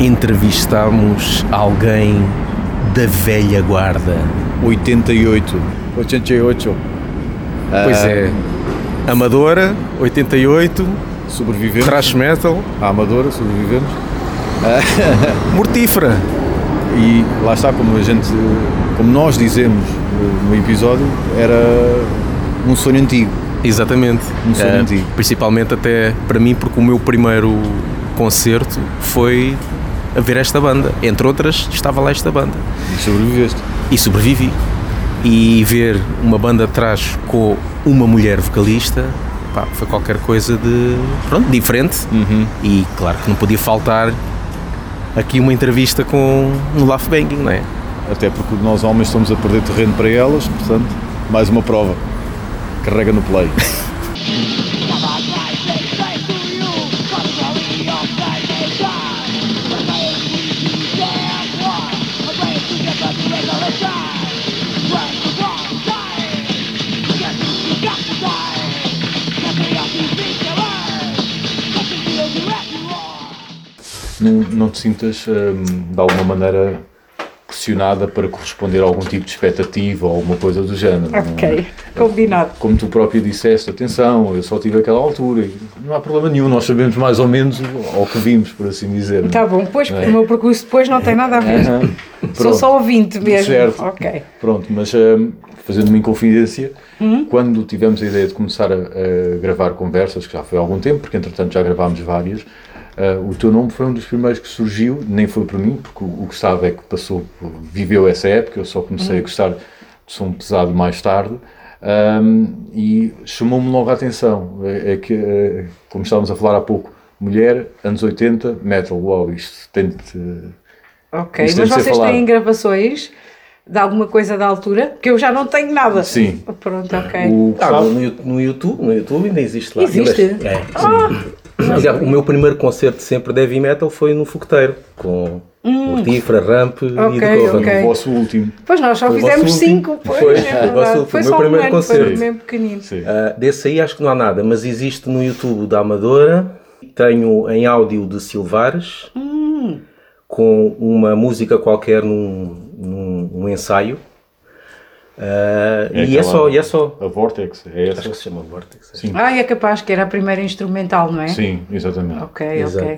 entrevistámos alguém da velha guarda. 88. 88. Pois é. Amadora, 88, Sobrevivemos. thrash metal, A Amadora, sobrevivemos. mortífera. E lá está, como a gente, como nós dizemos no episódio, era um sonho antigo. Exatamente. Um sonho Eh, antigo. principalmente até para mim, porque o meu primeiro concerto foi a ver esta banda. Entre outras, estava lá esta banda. E sobreviveste. E sobrevivi. E ver uma banda atrás com uma mulher vocalista pá, foi qualquer coisa de pronto, diferente. E claro que não podia faltar aqui uma entrevista com um Laugh Banging, não é? Até porque nós homens estamos a perder terreno para elas, portanto, mais uma prova. Carrega no play. Não, não te sintas, hum, de alguma maneira, pressionada para corresponder a algum tipo de expectativa ou alguma coisa do género. Ok, combinado. Como tu próprio disseste, atenção, eu só tive aquela altura. e Não há problema nenhum, nós sabemos mais ou menos ao que vimos, por assim dizer. Tá bom, pois É. o meu percurso depois não tem nada a ver. Sou só ouvinte mesmo. Certo. Ok. Pronto, mas hum, fazendo uma inconfidência, Hum? quando tivemos a ideia de começar a, a gravar conversas, que já foi há algum tempo, porque entretanto já gravámos várias, ah, o teu nome foi um dos primeiros que surgiu, nem foi por mim, porque o, o Gustavo é que passou, viveu essa época, eu só comecei Hum. a gostar de som pesado mais tarde. Ahm, e chamou-me logo a atenção, é, é que, eh, como estávamos a falar há pouco, mulher, anos 80, metal, uau, isto tem de... Ok, tem mas de vocês falado. têm gravações de alguma coisa da altura? Que eu já não tenho nada. Sim. Pronto, ok. O Ah, no, no YouTube, no YouTube ainda existe lá. Existe? É, sim. Aliás, o meu primeiro concerto sempre de heavy metal foi no Fogoteiro, com Mortífera, Ramp e Ok, The Coven. ok. o vosso último. Pois nós só Foi fizemos cinco. Pois, Foi, é foi o vosso último, Foi o só meu um primeiro foi concerto. mesmo pequenino. Sim. Ah, desse aí acho que não há nada, mas existe no YouTube da Amadora. Tenho em áudio de Silvares, com uma música qualquer num, num, num ensaio. Ah, É e, é só, e é só. A Vortex, é essa? Acho que se chama Vortex. Sim. Ah, é capaz que era a primeira instrumental, não é? Sim, exatamente. Ok, Exato. ok.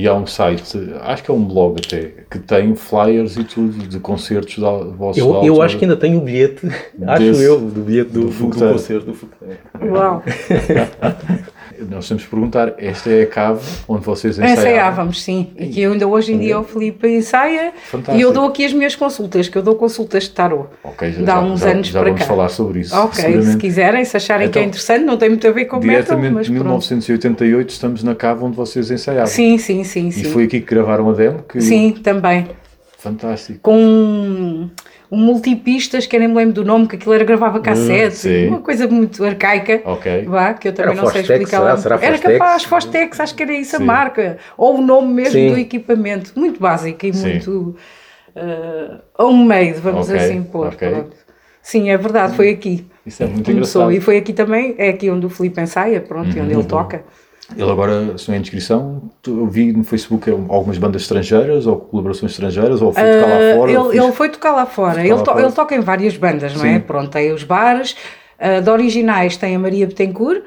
E há um site, acho que é um blog até, que tem flyers e tudo de concertos da vossos Eu, eu acho que ainda tenho o bilhete, acho Desse- eu, do bilhete do, do do, Fogoteiro. concerto do. Uau. Nós temos de perguntar, esta é a cave onde vocês ensaiavam? Ensaiávamos, sim. E que ainda hoje em dia o Filipe ensaia Fantástico. e eu dou aqui as minhas consultas, que eu dou consultas de tarô. Ok, já, Dá já- uns já- anos já para vamos cá. falar sobre isso. Ok, se quiserem, se acharem que é Então, interessante, não tem muito a ver com metal, Diretamente mas de pronto. 1988 estamos na cave onde vocês ensaiavam. Sim, sim, sim, E sim. foi aqui que gravaram a demo? Que... Sim, também. Fantástico. Com um, multipistas, que eu nem me lembro do nome, que aquilo era gravava cassete, sim. uma coisa muito arcaica. Ok. Vá, que eu também Era não sei Fostex, explicar. lá. será? Será era Fostex? capaz, Fostex, acho que era isso a Sim. marca. Ou o nome mesmo Sim. do equipamento. Muito básico e Sim. muito uh, homemade, vamos Ok, assim pôr. ok. Pronto. Sim, é verdade, foi aqui. Isso é muito Começou. engraçado. Uhum. E foi aqui também, é aqui onde o Filipe ensaia, pronto, e onde ele toca. Ele agora, se não é indiscrição, tu- eu vi no Facebook algumas bandas estrangeiras ou colaborações estrangeiras ou foi tocar lá fora? Uh, ele, fiz- ele foi tocar lá fora. tocar Ele, lá to- fora. ele toca em várias bandas, não é? Sim. Pronto, tem os bares. Uh, de originais tem a Maria Betancourt,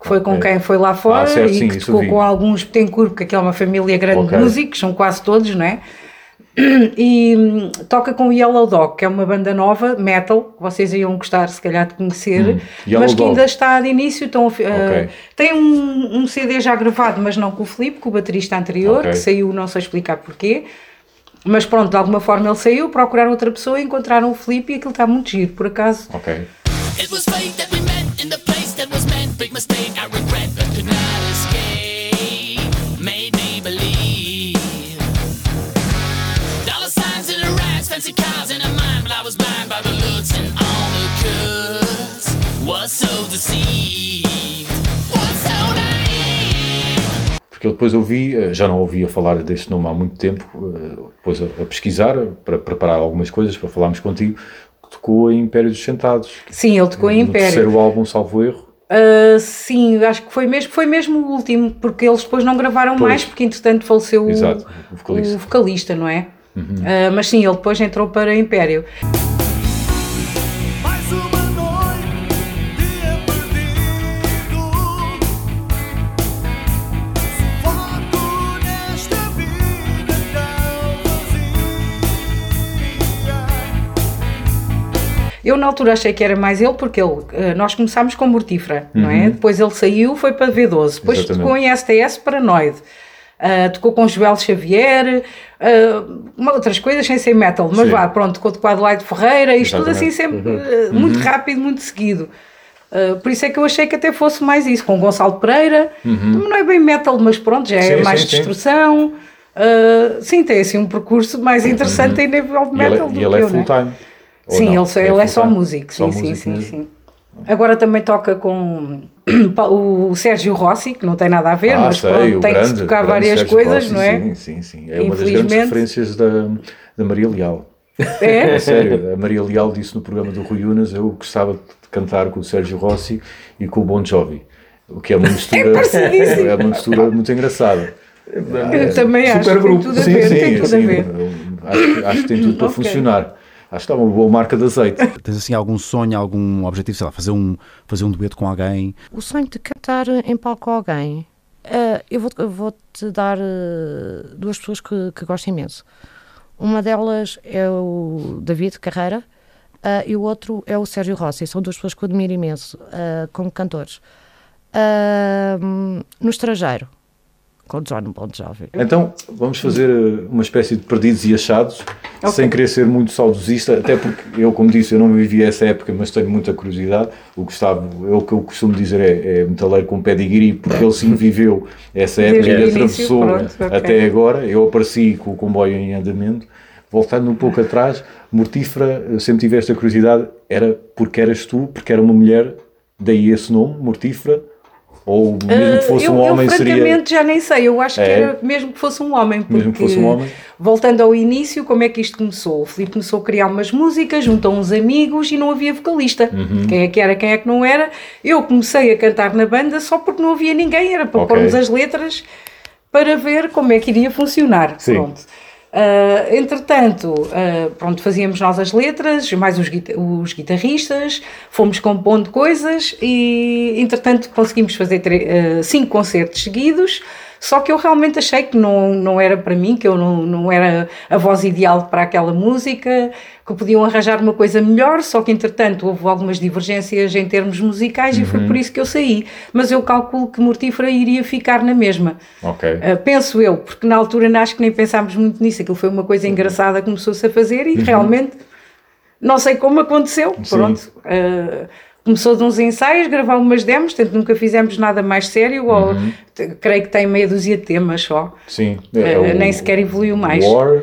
que foi com quem foi lá fora Ah, certo, e sim, que tocou com alguns Betancourt, porque aquilo é uma família grande Ok. de músicos, são quase todos, não é? E hum, toca com o Yellow Dog, que é uma banda nova, metal, que vocês iam gostar se calhar de conhecer, Hum, mas que Dog. ainda está de início. Então, uh, Ok. Tem um, um CD já gravado, mas não com o Filipe, com o baterista anterior, Ok. que saiu, não sei explicar porquê. Mas pronto, de alguma forma ele saiu, procuraram outra pessoa, encontraram o Filipe e aquilo está muito giro, por acaso. Ok. It was fate that we met in the place that was meant. Big mistake, I regret, but could fancy cars in her mind, but I was blind by the looks and all the cuts. Was so deceived. Whoa! Porque eu depois ouvi, eh, já não ouvia falar deste nome há muito tempo, eh, depois a, a pesquisar, para preparar algumas coisas, para falarmos contigo, que tocou em Império dos Sentados. Sim, ele tocou em No Império. terceiro álbum, salvo erro. Uh, sim, acho que foi mesmo, foi mesmo o último, porque eles depois não gravaram Pois. mais, porque entretanto faleceu o- Exato, o o, vocalista. Uhum. vocalista, não é? Uh, mas sim, ele depois entrou para Império. Tão vazia. Eu na altura achei que era mais ele, porque ele, uh, nós começámos com Mortífera, não é? Depois ele saiu, foi para V12, depois Uhum. Exatamente. tocou em STS Paranoide. Uh, tocou com Joel Xavier, uh, outras coisas sem ser metal, mas Sim. vá, pronto, tocou com Adelaide Ferreira, isto tudo assim Exatamente. sempre Uhum. uh, muito rápido, muito seguido. Por isso é que eu achei que até fosse mais isso, com Gonçalo Pereira, também não é bem metal, mas pronto, já é Uhum. Sim, mais sim, sim. destrução. Uh, sim, tem assim um percurso mais interessante em nível de Uhum. E ele, metal e do ele que é eu, não é? full-time. Ou Sim, não? ele, só- ele é só músico, Só sim, sim, sim, mesmo. sim. Agora também toca com o Sérgio Rossi, que não tem nada a ver, Ah, mas sei, pronto, tem que grande, se tocar várias Sérgio coisas, Rossi, não é? Sim, sim, sim. É uma das grandes referências da, da Maria Leal. É? É sério, a Maria Leal disse no programa do Rui Unas, eu gostava de cantar com o Sérgio Rossi e com o Bon Jovi. O que é uma mistura, parecidíssimo. é uma mistura muito engraçada. Eu também acho que tem Supergrupo. tudo a sim, ver, sim, tem tudo sim. a ver. Acho, que- acho que tem tudo para Ok. funcionar. Acho que está uma boa marca de azeite. Tens assim algum sonho, algum objetivo, sei lá, fazer um, fazer um dueto com alguém? O sonho de cantar em palco com alguém, eh, eu vou- vou-te dar eh, duas pessoas que, que gosto imenso. Uma delas é o David Carreira eh, e o outro é o Sérgio Rossi. São duas pessoas que eu admiro imenso como cantores. No estrangeiro, com John Bon Jovi. Então, vamos fazer eh, uma espécie de perdidos e achados, sem querer ser muito saudosista, até porque eu, como disse, eu não vivi essa época, mas tenho muita curiosidade. O Gustavo, é o que eu costumo dizer, é, é metaleiro com pedigree, porque ele sim viveu essa época e atravessou pronto, ok. até agora. Eu apareci com o comboio em andamento. Voltando um pouco atrás, Mortífera, sempre tive esta curiosidade, era porque eras tu, porque era uma mulher, daí esse nome, Mortífera, ou mesmo que fosse eu, um homem eu, seria... francamente, já nem sei. Eu acho que É? era mesmo que fosse um homem. Porque, Mesmo que fosse um homem? Voltando ao início, como é que isto começou? O Filipe começou a criar umas músicas, juntou uns amigos e não havia vocalista. Uhum. Quem é que era, quem é que não era? Eu comecei a cantar na banda só porque não havia ninguém. Era para Ok. pormos as letras para ver como é que iria funcionar. Sim. Pronto. Ah, entretanto, ah, pronto, fazíamos nós as letras, mais os, os guitarristas, fomos compondo coisas e, entretanto, conseguimos fazer ah, cinco concertos seguidos. Só que eu realmente achei que não, não era para mim, que eu não, não era a voz ideal para aquela música, que podiam arranjar uma coisa melhor. Só que, entretanto, houve algumas divergências em termos musicais e foi por isso que eu saí. Mas eu calculo que Mortífera iria ficar na mesma. Uh, penso eu, porque na altura acho que nem pensámos muito nisso, aquilo foi uma coisa engraçada que começou-se a fazer e realmente não sei como aconteceu, Sim. pronto. Uh, começou de uns ensaios, gravar umas demos, portanto nunca fizemos nada mais sério, ou te- creio que tem meia dúzia de temas só. Sim. Eh, nem sequer evoluiu mais. War,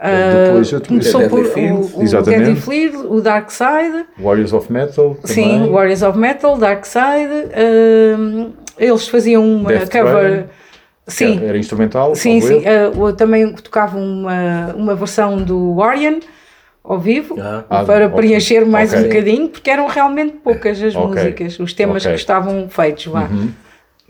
Uh, depois eu começou Deadly por Field, o, o exatamente. Deadly Field, o Dark Side, Warriors of Metal. sim, também. Warriors of Metal, Dark Side, um, eles faziam uma Death cover. Train, Sim, Era instrumental. Sim, sim. Uh, eu também tocava uma, uma versão do Orion ao vivo Ah. Ah, para ok. preencher mais Ok. um bocadinho, porque eram realmente poucas as Ok. músicas, os temas que estavam feitos. Vá.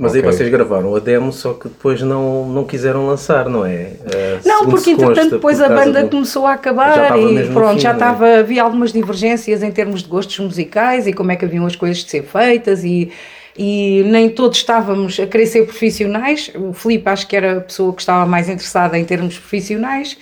Mas Ok. aí vocês gravaram a demo, só que depois não, não quiseram lançar, não é? Eh, Não, porque entretanto depois por a banda do- começou a acabar e pronto, fim, já é? estava, havia algumas divergências em termos de gostos musicais e como é que haviam as coisas de ser feitas e, e nem todos estávamos a querer ser profissionais. O Filipe acho que era a pessoa que estava mais interessada em termos profissionais,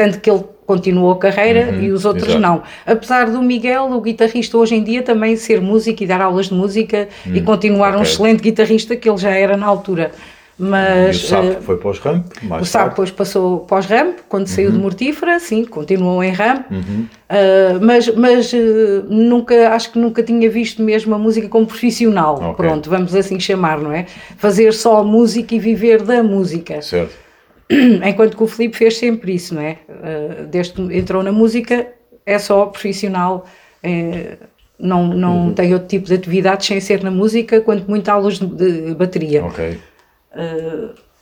tanto que ele continuou a carreira e os outros exato. não. Apesar do Miguel, o guitarrista hoje em dia também ser músico e dar aulas de música e continuar um ok. excelente guitarrista que ele já era na altura. E Mas o Sapo eh, foi para os ramp, o Sapo depois passou pós ramp, quando saiu de Uhum. Mortífera, sim, continuou em ramp, Ah, mas, mas ah, nunca, acho que nunca tinha visto mesmo a música como profissional, Ok. pronto, vamos assim chamar, não é? Fazer só música e viver da música, Certo. enquanto que o Filipe fez sempre isso, não é? Ah, desde que entrou na música, é só profissional, eh, não, não Uhum. tem outro tipo de atividades sem ser na música, quanto muito aulas de, bateria. Ok.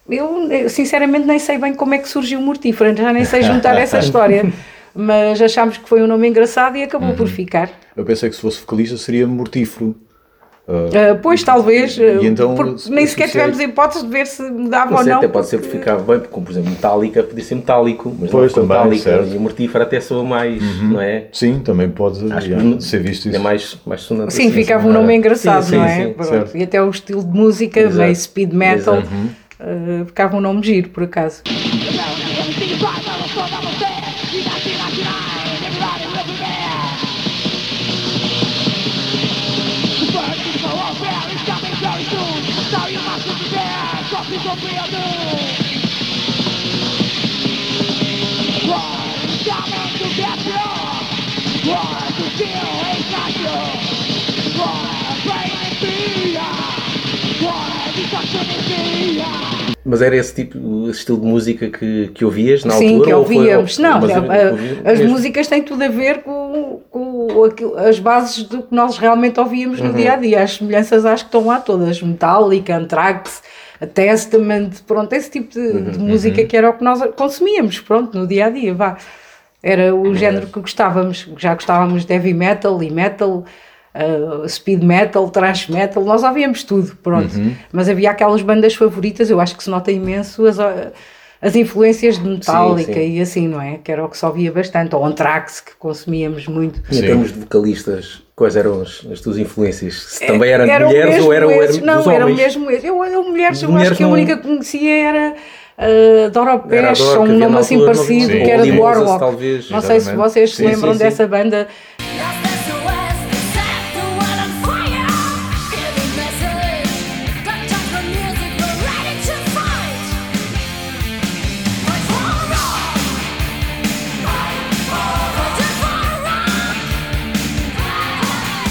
eu, eu, sinceramente nem sei bem como é que surgiu o Mortífera, já nem sei juntar essa história. Mas achámos que foi um nome engraçado e acabou por ficar. Eu pensei que se fosse vocalista seria mortífero. Ah, pois, talvez, ah, então, porque nem sequer tivemos hipótese de ver se mudava Não ou sei, não. até pode ser porque- porque ficava bem, porque, como, por exemplo, metálica podia ser metálico, mas Pois, não é também, metálica. certo. Uhum. E mortífera até soa mais, não é? Sim, também pode já, que ser visto isso. É mais, mais sonante. Sim, assim, ficava assim. um nome engraçado, Sim, sim, não é? sim. E até o estilo de música, Exato. meio speed metal, ah, ficava um nome giro, por acaso. Mas era esse tipo, esse estilo de música que, que ouvias na Sim, altura? que ou foi- ouvíamos. não, a- a- ouvi- as mesmo? músicas têm tudo a ver com, com aquilo- as bases do que nós realmente ouvíamos Uhum. no dia a dia. As semelhanças acho que estão lá todas: Metallica, Anthrax, a Testament, pronto, esse tipo de, Uhum, de música que era o que nós consumíamos, pronto, no dia a dia, vá. Era o género que gostávamos, já gostávamos de heavy metal e metal. uh, speed metal, thrash metal, nós ouvíamos tudo, pronto. Uhum. Mas havia aquelas bandas favoritas, eu acho que se nota imenso as, as influências de Metallica sim. e assim, não é? Que era o que só via bastante, ou Anthrax, que consumíamos muito. Em Sim. termos de vocalistas, quais eram as, as tuas influências? Se também eram de Eram mulheres ou eram, eram dos Não, eram mesmo esses. Eu, eu mulheres, eu Mulheres acho que a não- única que conhecia era uh, Dora a Pesh, um nome assim parecido, que era de Moses, Warlock. talvez. Não sei se vocês se lembram dessa banda.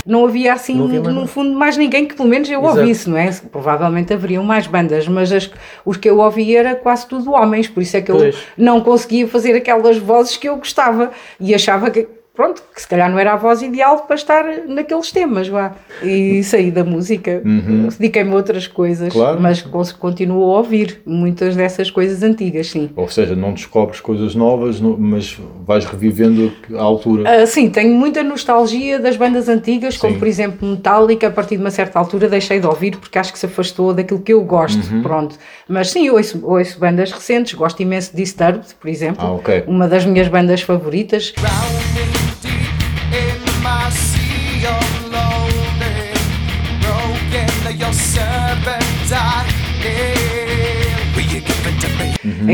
Não havia assim, Não havia no fundo, mais ninguém que pelo menos eu Exato. ouvisse, não é? Provavelmente haveriam mais bandas, mas as- os que eu ouvia era quase tudo homens, por isso é que eu Pois. não conseguia fazer aquelas vozes que eu gostava e achava que, pronto, que se calhar não era a voz ideal para estar naqueles temas, vá. E saí da música, dediquei-me a outras coisas, Claro. mas continuo a ouvir muitas dessas coisas antigas, sim. Ou seja, não descobres coisas novas, no- mas vais revivendo a altura. Ah, sim, tenho muita nostalgia das bandas antigas, como Sim. por exemplo Metallica, a partir de uma certa altura deixei de ouvir porque acho que se afastou daquilo que eu gosto, Uhum. pronto. Mas sim, ouço, ouço bandas recentes, gosto imenso de Disturbed, por exemplo, Ah, ok. uma das minhas bandas favoritas. Drowning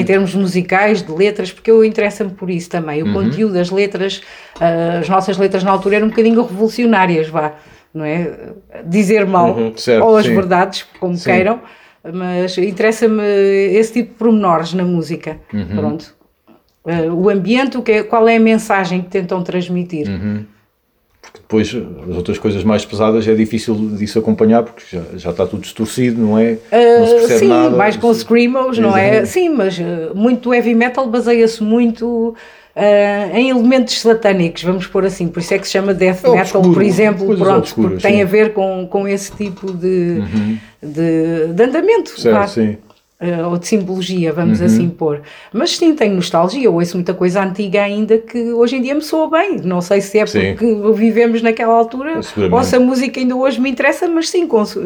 em termos musicais, de letras, porque eu interessa-me por isso também. O conteúdo das letras, ah, as nossas letras na altura eram um bocadinho revolucionárias, vá, não é? Dizer mal certo, ou as sim. verdades, como Sim. queiram, mas interessa-me esse tipo de pormenores na música. Pronto. Ah, o ambiente, o que é- qual é a mensagem que tentam transmitir? Depois, as outras coisas mais pesadas é difícil disso acompanhar porque já, já está tudo distorcido, não é? não se Uh, percebe sim, nada. mais com screamos, não é? Exatamente. Sim, mas uh, muito heavy metal baseia-se muito uh, em elementos satânicos, vamos pôr assim, por isso é que se chama death É metal, obscuro, por exemplo, pronto, obscuras, porque tem sim. a ver com, com esse tipo de, de, de andamento. Certo, sim. Uh, ou de simbologia, vamos Uhum. assim pôr. Mas sim, tenho nostalgia, ouço muita coisa antiga ainda que hoje em dia me soa bem. Não sei se é Sim. porque vivemos naquela altura ou se a música ainda hoje me interessa, mas sim, cons-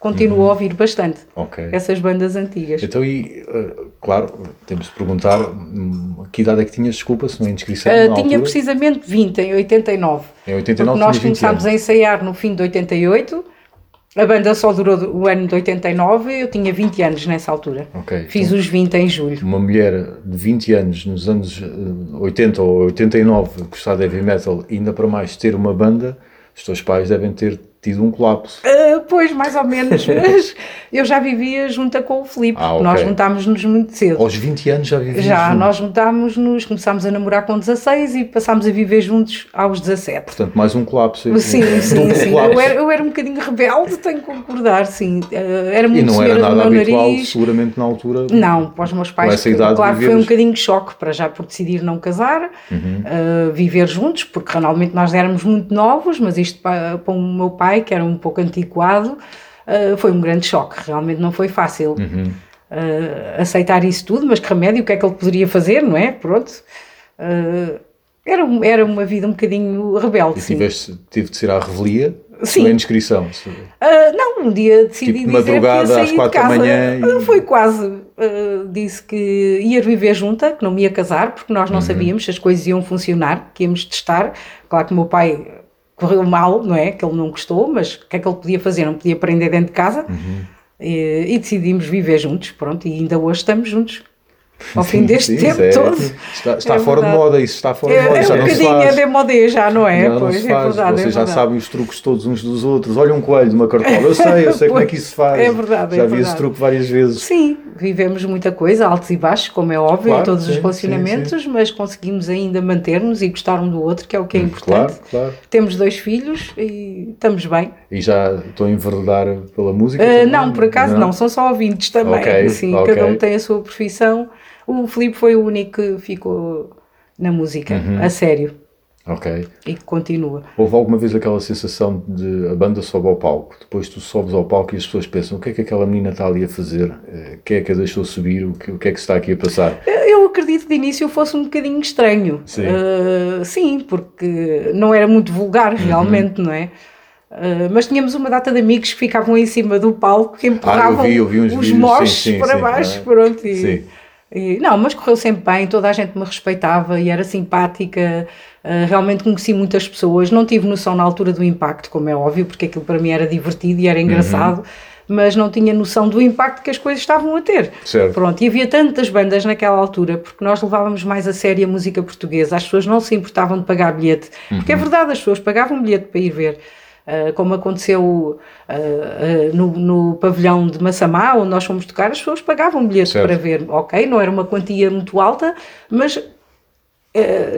continuo a ouvir bastante Uhum. Ok. essas bandas antigas. Então, e, eh, claro, temos de perguntar hum, que idade é que tinhas, desculpa, se não é indiscrição, Uh, tinha altura? precisamente 20, em 89. Em 89 porque nós tinhas 20 começámos a ensaiar no fim de 88. A banda só durou o ano de 89, eu tinha 20 anos nessa altura. Ok, Fiz então- os 20 em julho. Uma mulher de 20 anos, nos anos eh, 80 ou 89, gostar de heavy metal, ainda para mais ter uma banda, os teus pais devem ter tido um colapso. Uh, pois, mais ou menos, mas eu já vivia junta com o Filipe. Ah, ok. Nós juntámos-nos muito cedo. Aos 20 anos já vivias Já, junto. nós juntámos-nos, começámos a namorar com 16 e passámos a viver juntos aos 17. Portanto, mais um colapso. Sim, sim, Duplo sim. colapso. Eu era, eu era um bocadinho rebelde, tenho que concordar, sim. Uh, era E muito não era nada habitual, nariz. seguramente na altura. Não, para os meus pais, idade, claro que foi um viveres- bocadinho de choque para já por decidir não casar, uh, viver juntos, porque realmente nós éramos muito novos, mas isto para, para o meu pai, que era um pouco antiquado, uh, foi um grande choque, realmente não foi fácil. ah, aceitar isso tudo, mas que remédio, o que é que ele poderia fazer, não é? Pronto. Ah, era, era uma vida um bocadinho rebelde, E tiveste, tive de ser à revelia? Sim. Em inscrição? Não, um dia decidi Tipo, dizer madrugada que ia às quatro da manhã e- Foi quase. Ah, disse que ia viver junta, que não me ia casar, porque nós Uhum. não sabíamos se as coisas iam funcionar, que íamos testar. Claro que o meu pai correu mal, não é? Que ele não gostou, mas o que é que ele podia fazer? Não podia prender dentro de casa. Uhum. E, e decidimos viver juntos, pronto, e ainda hoje estamos juntos. Ao fim Sim, deste sim, tempo é- todo. Está, está É fora de verdade. moda, isso está fora É, de moda, é já um não bocadinho, é de modé já, não é? Já não pois, se é faz. verdade, Vocês é já sabem os truques todos uns dos outros. Olha um coelho de uma cartola. Eu sei, eu sei como é que isso se faz. É verdade, é Já vi esse truque várias vezes. Sim, vivemos muita coisa, altos e baixos, como é óbvio, Claro, em todos sim, os relacionamentos, mas conseguimos ainda manter-nos e gostar um do outro, que é o que é Claro, importante. claro. Temos dois filhos e estamos bem. E já estou a enverdar pela música? Também? não, por acaso não? são só ouvintes também. Ok, Sim, ok. cada um tem a sua profissão. O Filipe foi o único que ficou na música, Uhum. a sério, Ok. e que continua. Houve alguma vez aquela sensação de a banda sobe ao palco, depois tu sobes ao palco e as pessoas pensam o que é que aquela menina está ali a fazer? Eh, Quem é que a deixou subir? O que, o que é que se está aqui a passar? Eu acredito que de início fosse um bocadinho estranho. Sim. Ah, sim, porque não era muito vulgar realmente, não é? Ah, mas tínhamos uma data de amigos que ficavam em cima do palco que empurravam vi, eu vi uns os vídeos, moches sim, sim, para baixo. ah, pronto, e- sim. E- não, mas correu sempre bem, toda a gente me respeitava e era simpática. ah, realmente conheci muitas pessoas. Não tive noção na altura do impacto, como é óbvio, porque aquilo para mim era divertido e era Uhum. engraçado. Mas não tinha noção do impacto que as coisas estavam a ter. Certo. Pronto, e havia tantas bandas naquela altura, porque nós levávamos mais a sério a música portuguesa, as pessoas não se importavam de pagar bilhete, porque Uhum. é verdade, as pessoas pagavam bilhete para ir ver. Ah, como aconteceu ah, no, no pavilhão de Massamá, onde nós fomos tocar, as pessoas pagavam bilhete Certo. para ver. Ok, não era uma quantia muito alta, mas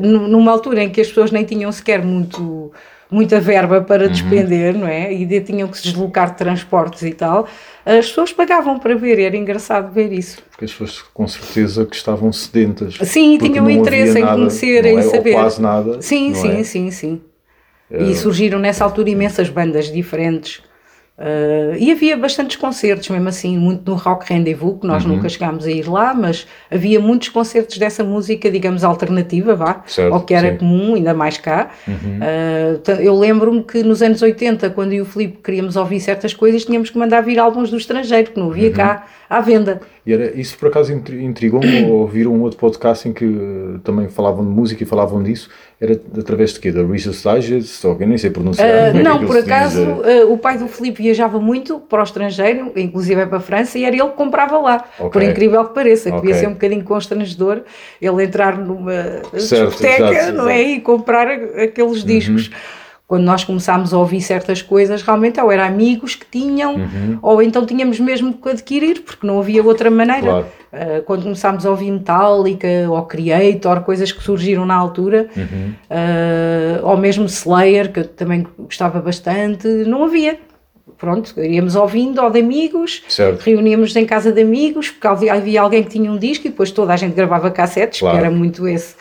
nu- numa altura em que as pessoas nem tinham sequer muito, muita verba Uhum. para despender, não é? E de- tinham que se deslocar de transportes e tal, as pessoas pagavam para ver, era engraçado ver isso. Porque as pessoas com certeza que estavam sedentas. Sim, tinham interesse em nada, conhecer, em é? Ou saber. quase nada. Sim, sim, é? sim, sim. E surgiram nessa altura imensas bandas diferentes. Uh, e havia bastantes concertos, mesmo assim, muito no Rock Rendezvous, que nós Uhum. nunca chegámos a ir lá, mas havia muitos concertos dessa música, digamos, alternativa, vá, Certo, ao que era sim. Uhum. comum, ainda mais cá. Uh, ta- eu lembro-me que nos anos 80, quando eu e o Filipe queríamos ouvir certas coisas, tínhamos que mandar vir álbuns do estrangeiro, que não havia cá Uhum. à venda. E era, isso por acaso intri- intrigou-me ouvir um outro podcast em que eh, também falavam de música e falavam disso. Era através de quê? Da Research Digest? Ou eu nem sei pronunciar. Uh, é que não, aquilo por acaso, uh, o pai do Filipe viajava muito para o estrangeiro, inclusive é para a França, e era ele que comprava lá. Ok. Por incrível que pareça, que Ok. devia ser um bocadinho constrangedor ele entrar numa Certo, discoteca exato, não é? exato. Uhum. e comprar aqueles discos. Quando nós começámos a ouvir certas coisas, realmente ou era amigos que tinham, Uhum. ou então tínhamos mesmo que adquirir, porque não havia outra maneira. Claro. Uh, quando começámos a ouvir Metallica ou Creator, coisas que surgiram na altura, Uhum. uh, ou mesmo Slayer, que eu também gostava bastante, não havia. Pronto, íamos ouvindo, ou de amigos, Certo. reuníamos em casa de amigos, porque havia, alguém que tinha um disco e depois toda a gente gravava cassetes, Claro. que era muito esse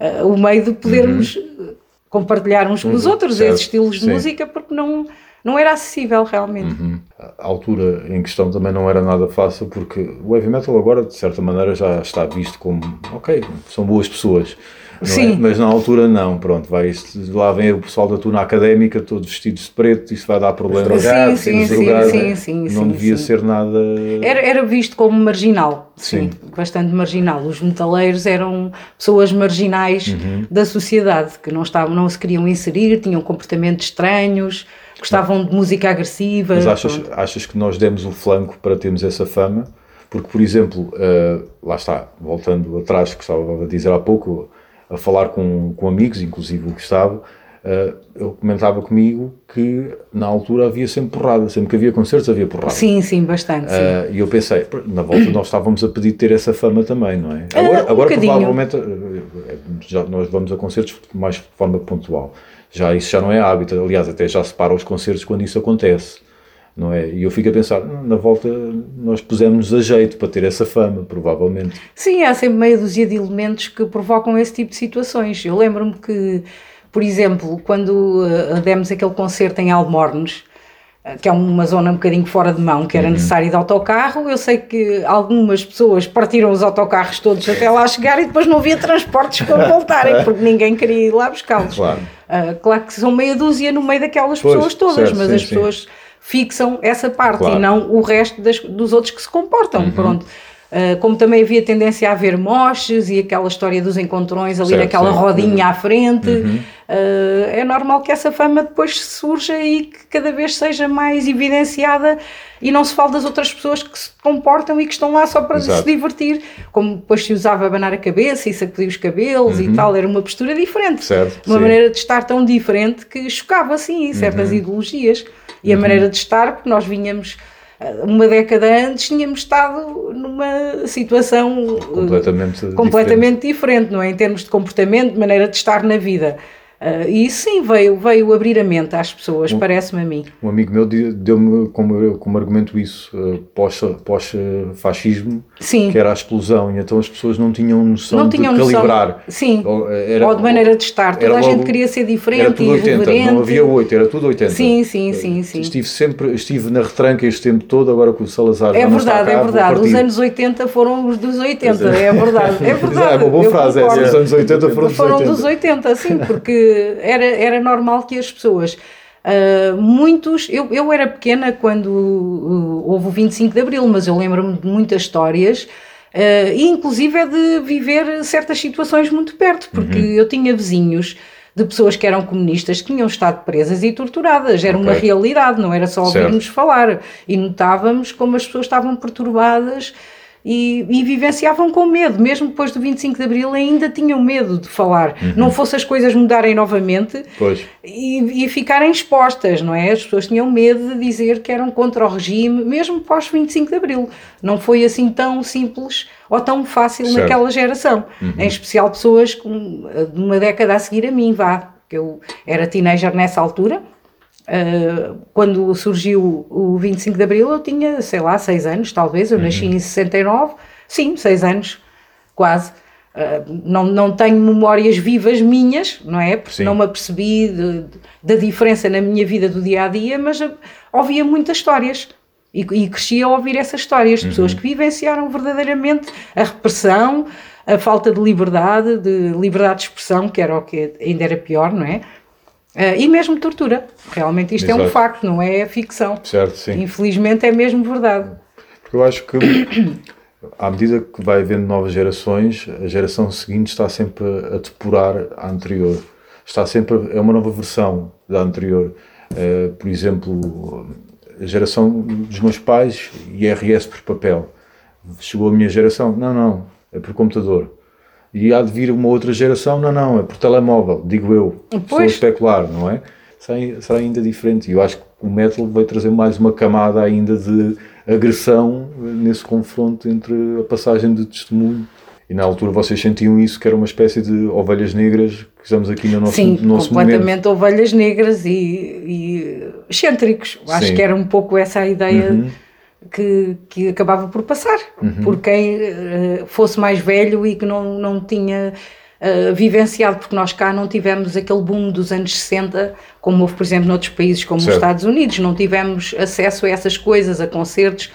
uh, o meio de podermos uh, compartilhar uns com os Uhum, outros certo, esses estilos de sim. música, porque não, não era acessível realmente. A altura em questão também não era nada fácil porque o heavy metal agora de certa maneira já está visto como ok, são boas pessoas não é? Sim. mas na altura não, pronto vai, isto- lá vem o pessoal da turma académica todos vestidos de preto, isso vai dar problema Sim, sim, sim, drogado, sim, sim, não sim, devia sim. ser nada Era, era visto como marginal, sim, bastante marginal. Os metaleiros eram pessoas marginais Uhum. da sociedade, que não, estavam, não se queriam inserir, tinham comportamentos estranhos, gostavam de música agressiva. Mas achas, pronto. achas que nós demos o flanco para termos essa fama? Porque, por exemplo, eh, lá está, voltando atrás, que estava a dizer há pouco, a falar com, com amigos, inclusive o Gustavo, eh, ele comentava comigo que na altura havia sempre porrada, sempre que havia concertos havia porrada. Sim, sim, bastante. sim. Eh, e eu pensei, na volta nós estávamos a pedir ter essa fama também, não é? Agora, um agora bocadinho. provavelmente eh, já, nós vamos a concertos mais de forma pontual. Já isso já não é hábito, aliás, até já se para os concertos quando isso acontece, não é? E eu fico a pensar, "Hum, na volta nós pusemos a jeito para ter essa fama, provavelmente. Sim, há sempre meia dúzia de elementos que provocam esse tipo de situações. Eu lembro-me que, por exemplo, quando uh, demos aquele concerto em Almornes, eh, que é uma zona um bocadinho fora de mão, que era necessário ir de autocarro. Eu sei que algumas pessoas partiram os autocarros todos até lá chegar e depois não havia transportes para voltarem, porque ninguém queria ir lá buscá-los. Claro. Ah, claro que são meia dúzia no meio daquelas Pois, pessoas todas, certo, mas sim, as sim. Fixam essa parte Claro. e não o resto das- dos outros que se comportam. Uhum. Pronto. Ah, como também havia tendência a haver moches e aquela história dos encontrões ali Certo, naquela. Uhum. rodinha à frente, ah, é normal que essa fama depois surja e que cada vez seja mais evidenciada e não se fale das outras pessoas que se comportam e que estão lá só para Exato. se divertir, como depois se usava abanar a cabeça e sacudir os cabelos e tal, era uma postura diferente, Uhum. Certo, uma sim. maneira de estar tão diferente que chocava assim certas Uhum. ideologias e a maneira de estar, porque nós vinhamos eh, uma década antes tínhamos estado numa situação eh, Completamente completamente diferente. não é? Em termos de comportamento, de maneira de estar na vida. Eh, e isso sim veio, veio abrir a mente às pessoas, parece-me a mim. Um amigo meu deu-me como, como argumento isso, uh, pós- pós-fascismo, Sim. que era a explosão, e então as pessoas não tinham noção Não de tinham noção. calibrar. Sim. Ou, eh, era- Ou de maneira de estar. Toda a gente logo- queria ser diferente Era tudo e 80, irreverente. não havia 8, era tudo 80. Sim, sim, sim, sim. Estive sempre, estive na retranca este tempo todo, agora com o Salazar É verdade, cá, é verdade. Os anos 80 foram os dos 80, é verdade. É verdade. É uma boa eu frase essa, os anos 80 foram dos Foram 80. dos 80, sim, porque era, era normal que as pessoas. ah, muitos, eu, eu era pequena quando uh, houve o 25 de Abril, mas eu lembro-me de muitas histórias, e inclusive é de viver certas situações muito perto, porque Uhum. eu tinha vizinhos de pessoas que eram comunistas que tinham estado presas e torturadas, era uma Ok. realidade, não era só Certo. ouvirmos falar, e notávamos como as pessoas estavam perturbadas e, e vivenciavam com medo, mesmo depois do 25 de Abril ainda tinham medo de falar, Uhum. não fosse as coisas mudarem novamente e, e ficarem expostas, não é? As pessoas tinham medo de dizer que eram contra o regime, mesmo pós 25 de Abril. Não foi assim tão simples ou tão fácil Certo. Uhum. naquela geração. Em especial pessoas com, de uma década a seguir a mim, vá. que Eu era teenager nessa altura. Uh, quando surgiu o 25 de Abril, eu tinha, sei lá, 6 anos, talvez. Eu nasci em 69, sim, 6 anos, quase. Uh, não, não tenho memórias vivas minhas, não é? Porque Sim. não me apercebi da diferença na minha vida do dia a dia, mas ouvia muitas histórias. E, e cresci a ouvir essas histórias de pessoas que vivenciaram verdadeiramente a repressão, a falta de liberdade, de liberdade de expressão, que era o que ainda era pior, não é? Ah, e mesmo tortura. Realmente isto é um Exato. facto, não é ficção. certo, sim. Infelizmente é mesmo verdade. Porque eu acho que à medida que vai havendo novas gerações, a geração seguinte está sempre a depurar a anterior. Está sempre, é uma nova versão da anterior. Eh, por exemplo, a geração dos meus pais, IRS por papel. Chegou a minha geração, não, não, é por computador. E há de vir uma outra geração, não, não, é por telemóvel, digo eu. Estou a Pois. especular, não é? Será, ainda diferente. E eu acho que o metal vai trazer mais uma camada ainda de agressão eh, nesse confronto entre a passagem de testemunho. E na altura vocês sentiam isso, que era uma espécie de ovelhas negras que estamos aqui no nosso, Sim, no nosso momento. completamente ovelhas negras e, e excêntricos. Acho Sim. Uhum. que era um pouco essa a ideia que, que acabava por passar. Por quem eh, fosse mais velho e que não, não tinha eh, vivenciado, porque nós cá não tivemos aquele boom dos anos 60, como houve, por exemplo, noutros países como Certo. os Estados Unidos. Não tivemos acesso a essas coisas, a concertos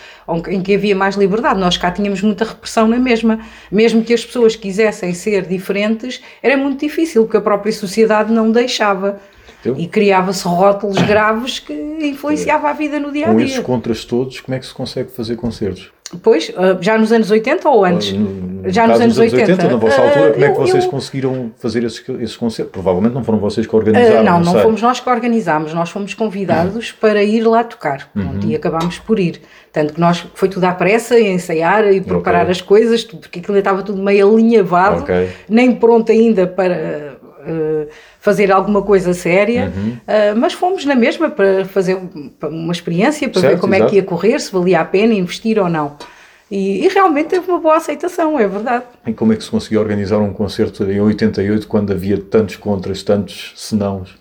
em que havia mais liberdade. Nós cá tínhamos muita repressão na mesma. Mesmo que as pessoas quisessem ser diferentes, era muito difícil, porque a própria sociedade não deixava. Eu- E criava-se rótulos graves que influenciava a vida no dia a Com esses dia. contras todos, como é que se consegue fazer concertos? Pois, ah, já nos anos 80 ou antes? No- no já nos anos dos 80. na vossa Ah, altura, como é que eu- vocês eu- conseguiram fazer esses, esses concertos? Provavelmente não foram vocês que Ah, organizaram, não, não sei. fomos nós que organizámos, nós fomos convidados para ir lá tocar Uhum. e acabámos por ir. Tanto que nós foi tudo à pressa, ensaiar e preparar Ok. as coisas, porque aquilo estava tudo meio alinhavado, Ok. nem pronto ainda para ah, fazer alguma coisa séria, Uhum. Ah, mas fomos na mesma para fazer um- uma experiência, para ver Certo, como é exato. que ia correr, se valia a pena investir ou não. E, e realmente teve uma boa aceitação, é verdade. E como é que se conseguiu organizar um concerto em 88 quando havia tantos contras, tantos senãos?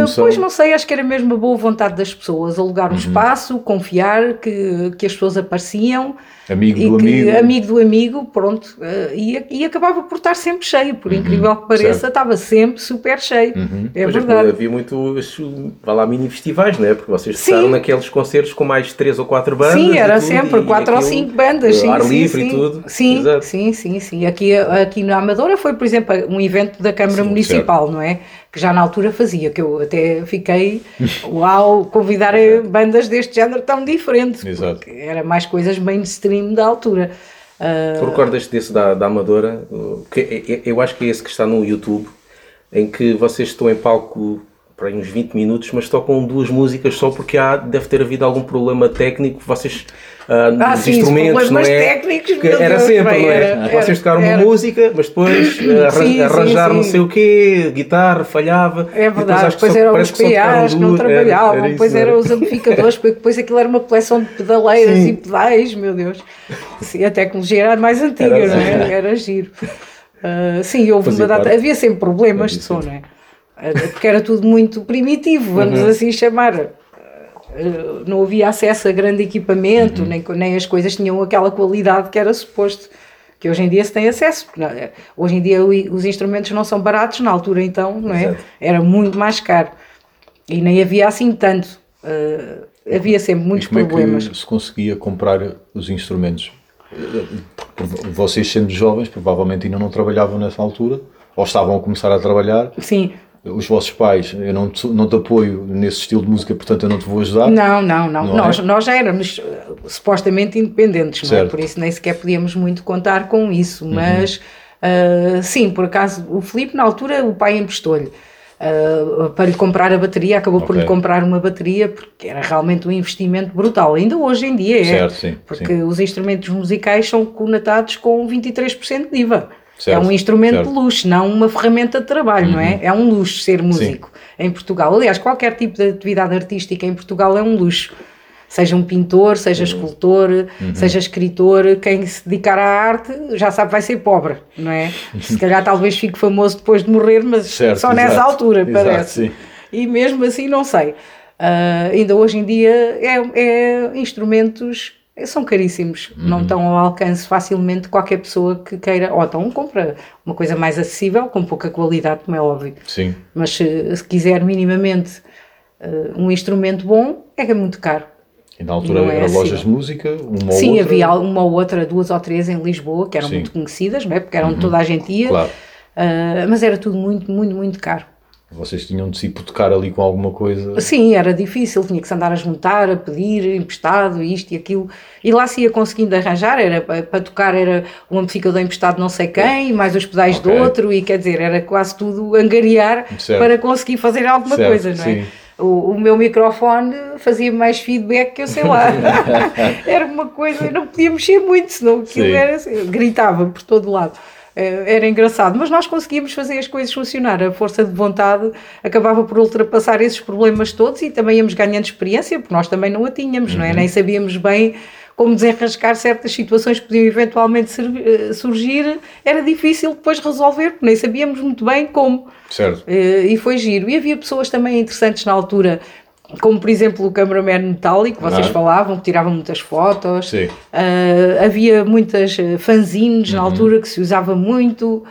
Noção? pois não sei, acho que era mesmo a boa vontade das pessoas, alugar um espaço, confiar que, que as pessoas apareciam Amigo do que, amigo. amigo do amigo, pronto, ah, e, e acabava por estar sempre cheio, por incrível que pareça, Uhum. certo. Uhum. estava sempre super cheio. É Por exemplo, verdade. havia muitos, vá lá, mini festivais, não é? Porque vocês Sim. tocaram naqueles concertos com mais três ou quatro bandas. Sim, era tudo, sempre quatro ou cinco bandas, sim, ar sim, livre sim. e tudo. Sim, Exato. sim, sim, sim. Aqui, aqui na Amadora foi, por exemplo, um evento da Câmara Municipal, não é? Que já na altura fazia, que eu até fiquei, uau, convidar bandas deste género tão diferentes, Exato. porque era mais coisas mainstream da altura. Ah, Tu recordas desse da, da Amadora? Uh, Que, é- é- eu acho que é esse que está no YouTube, em que vocês estão em palco para uns 20 minutos, mas tocam duas músicas só porque há, deve ter havido algum problema técnico, vocês, ah, Ah, nos sim, instrumentos, não é? técnicos, Que era Deus, sempre, bem, não é? era- vocês tocaram era- uma música, mas depois ah, Sim, sim, arranjar não sim. sei o quê, guitarra, falhava. É depois verdade, depois eram os PAs que não trabalhavam, era depois não eram era? os amplificadores, porque depois aquilo era uma coleção de pedaleiras e pedais, meu Deus. Sim, a tecnologia era mais antiga, Era não é? Era giro. Ah, sim, houve uma data, havia sempre problemas de som, não é? Ah, Porque era tudo muito primitivo, vamos Uhum. assim chamar. Ah, não havia acesso a grande equipamento, Uhum. nem, nem as coisas tinham aquela qualidade que era suposto. Que hoje em dia se tem acesso. É? Hoje em dia os instrumentos não são baratos, na altura então, não é? Exato. Era muito mais caro. E nem havia assim tanto. Ah, havia sempre muitos como problemas. é que se conseguia comprar os instrumentos? Eh, Vocês sendo jovens, provavelmente ainda não trabalhavam nessa altura, ou estavam a começar a trabalhar. Sim, Os vossos pais, eu não te, não te apoio nesse estilo de música, portanto eu não te vou ajudar. Não, não, não. Não nós, é? nós já éramos uh, supostamente independentes, não é? Certo. por isso nem sequer podíamos muito contar com isso. Uhum. Mas uh, sim, por acaso, o Filipe, na altura, o pai emprestou-lhe. uh, para lhe comprar a bateria, acabou por Ok. lhe comprar uma bateria porque era realmente um investimento brutal. Ainda hoje em dia é, Certo, sim, porque sim. os instrumentos musicais são conectados com 23% de IVA. Certo, é um instrumento certo. Uhum. de luxo, não uma ferramenta de trabalho, não é? É um luxo ser músico em Portugal. Aliás, qualquer tipo de atividade artística em Portugal é um luxo. Seja um pintor, seja Uhum. escultor, seja escritor, quem se dedicar à arte já sabe que vai ser pobre, não é? Se calhar talvez fique famoso depois de morrer, mas Certo, só nessa exato. altura, Exato, parece. sim. E mesmo assim, não sei. Ah, ainda hoje em dia é, é instrumentos são caríssimos, Uhum. não estão ao alcance facilmente de qualquer pessoa que queira, ou então compra uma coisa mais acessível, com pouca qualidade, como é óbvio. Sim. Mas se, se quiser minimamente ah, um instrumento bom, é muito caro. E na altura Não é era assim. lojas de música, uma ou Sim, outra. havia uma ou outra, duas ou três em Lisboa, que eram Sim. Uhum. muito conhecidas, não é? porque eram toda a gente ia, Claro. ah, mas era tudo muito, muito, muito caro. Vocês tinham de se hipotecar ali com alguma coisa. Sim, era difícil, tinha que se andar a juntar, a pedir emprestado, isto e aquilo. E lá se ia conseguindo arranjar, era pa- para tocar era um amplificador emprestado não sei quem, mais os pedais Ok. do outro, e quer dizer, era quase tudo angariar Certo. para conseguir fazer alguma Certo, coisa, não é? sim. O, o meu microfone fazia mais feedback que eu sei lá. era uma coisa, eu não podia mexer muito, senão aquilo Sim. era assim, gritava por todo lado. Eh, Era engraçado, mas nós conseguíamos fazer as coisas funcionar. A força de vontade acabava por ultrapassar esses problemas todos e também íamos ganhando experiência, porque nós também não a tínhamos, não é? Nem sabíamos bem como desenrascar certas situações que podiam eventualmente eh, surgir. Era difícil depois resolver, porque nem sabíamos muito bem como. Certo. Eh, e foi giro. E havia pessoas também interessantes na altura, como por exemplo o cameraman metálico, vocês Ah. falavam, que tiravam muitas fotos. Eh, havia muitas eh, fanzines Uhum. na altura que se usava muito.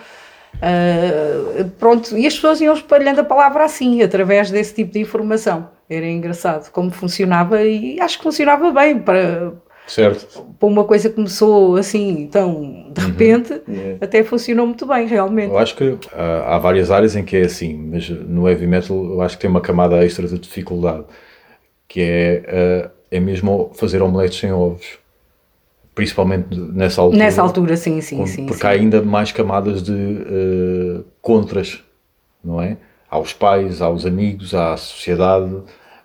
Eh, pronto, e as pessoas iam espalhando a palavra assim, através desse tipo de informação. Era engraçado como funcionava e acho que funcionava bem para, Certo. para uma coisa que começou assim tão Uhum. de repente, até funcionou muito bem realmente. Eu acho que ah, há várias áreas em que é assim, mas no heavy metal eu acho que tem uma camada extra de dificuldade, que é, ah, é mesmo fazer omeletes sem ovos. Principalmente nessa altura. Nessa altura, sim, sim, sim. porque sim. há ainda mais camadas de eh, contras, não é? Aos pais, aos amigos, à sociedade,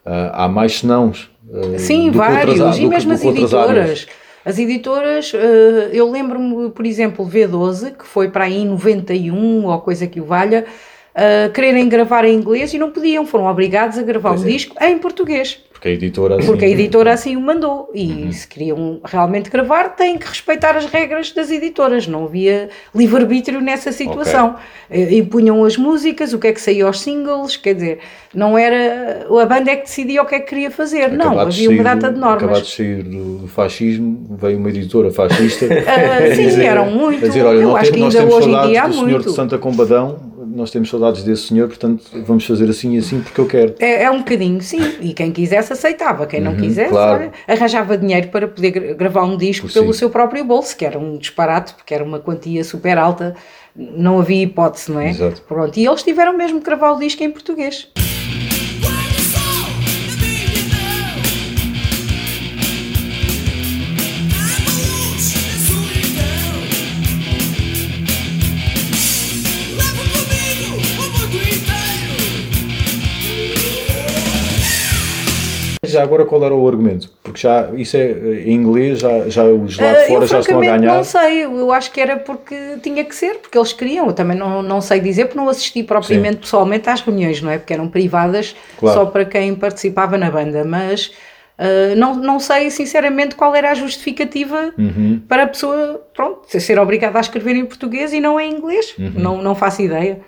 há mais senãos. Eh, Sim, outras vários, á- e mesmo do as outras editoras. As editoras, eh, eu lembro-me, por exemplo, V12, que foi para aí em 91 ou coisa que o valha, eh, quererem gravar em inglês e não podiam, foram obrigados a gravar Pois um é. disco em português. Porque a editora assim, Porque a editora assim o mandou. E se queriam realmente gravar, têm que respeitar as regras das editoras. Não havia livre-arbítrio nessa situação. E punham as músicas, o que é que saía aos singles, quer dizer, não era a banda é que decidia o que é que queria fazer. não, acabado havia uma data de normas. Acabado de sair do, fascismo, veio uma editora fascista. A sim, eram muito. Dizer, olha, Eu acho tem- que nós ainda temos hoje em dia há do senhor muito. de Santa Combadão, nós temos saudades desse senhor, portanto vamos fazer assim e assim porque eu quero. É, é um bocadinho, sim. E quem quisesse aceitava. Quem não quisesse, Uhum, claro. olha, arranjava dinheiro para poder gra- gravar um disco Por pelo si. seu próprio bolso, que era um disparate, porque era uma quantia super alta. Não havia hipótese, não é? Exato. Pronto. E eles tiveram mesmo que gravar o disco em português. Já agora qual era o argumento? Porque já isso é em inglês, já, já os lá Ah, de fora eu já estão a ganhar. não sei, eu acho que era porque tinha que ser, porque eles queriam. Eu também não, não sei dizer, porque não assisti propriamente pessoalmente às reuniões, não é? Porque eram privadas Claro. só para quem participava na banda, mas ah, não, não sei sinceramente qual era a justificativa Uhum. para a pessoa pronto, ser obrigada a escrever em português e não em inglês. Uhum. Não, não faço ideia.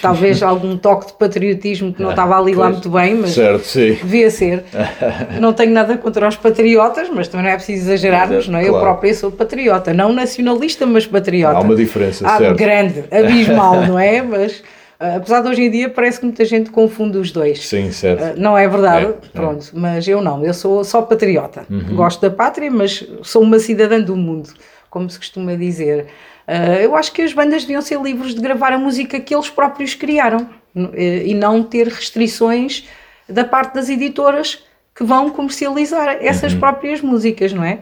Talvez algum toque de patriotismo que não estava ali lá pois. muito bem, mas Certo, sim. devia ser. Não tenho nada contra os patriotas, mas também não é preciso exagerarmos, Exato, não é? Eu claro. própria sou patriota, não nacionalista, mas patriota. Há uma diferença, Há certo. grande, abismal, não é? Mas ah, apesar de hoje em dia parece que muita gente confunde os dois. Sim, certo. Ah, Não é verdade, É, é. pronto, mas eu não, eu sou só patriota. Uhum. Gosto da pátria, mas sou uma cidadã do mundo, como se costuma dizer. Ah, eu acho que as bandas deviam ser livres de gravar a música que eles próprios criaram eh, e não ter restrições da parte das editoras que vão comercializar essas Uhum. próprias músicas, não é?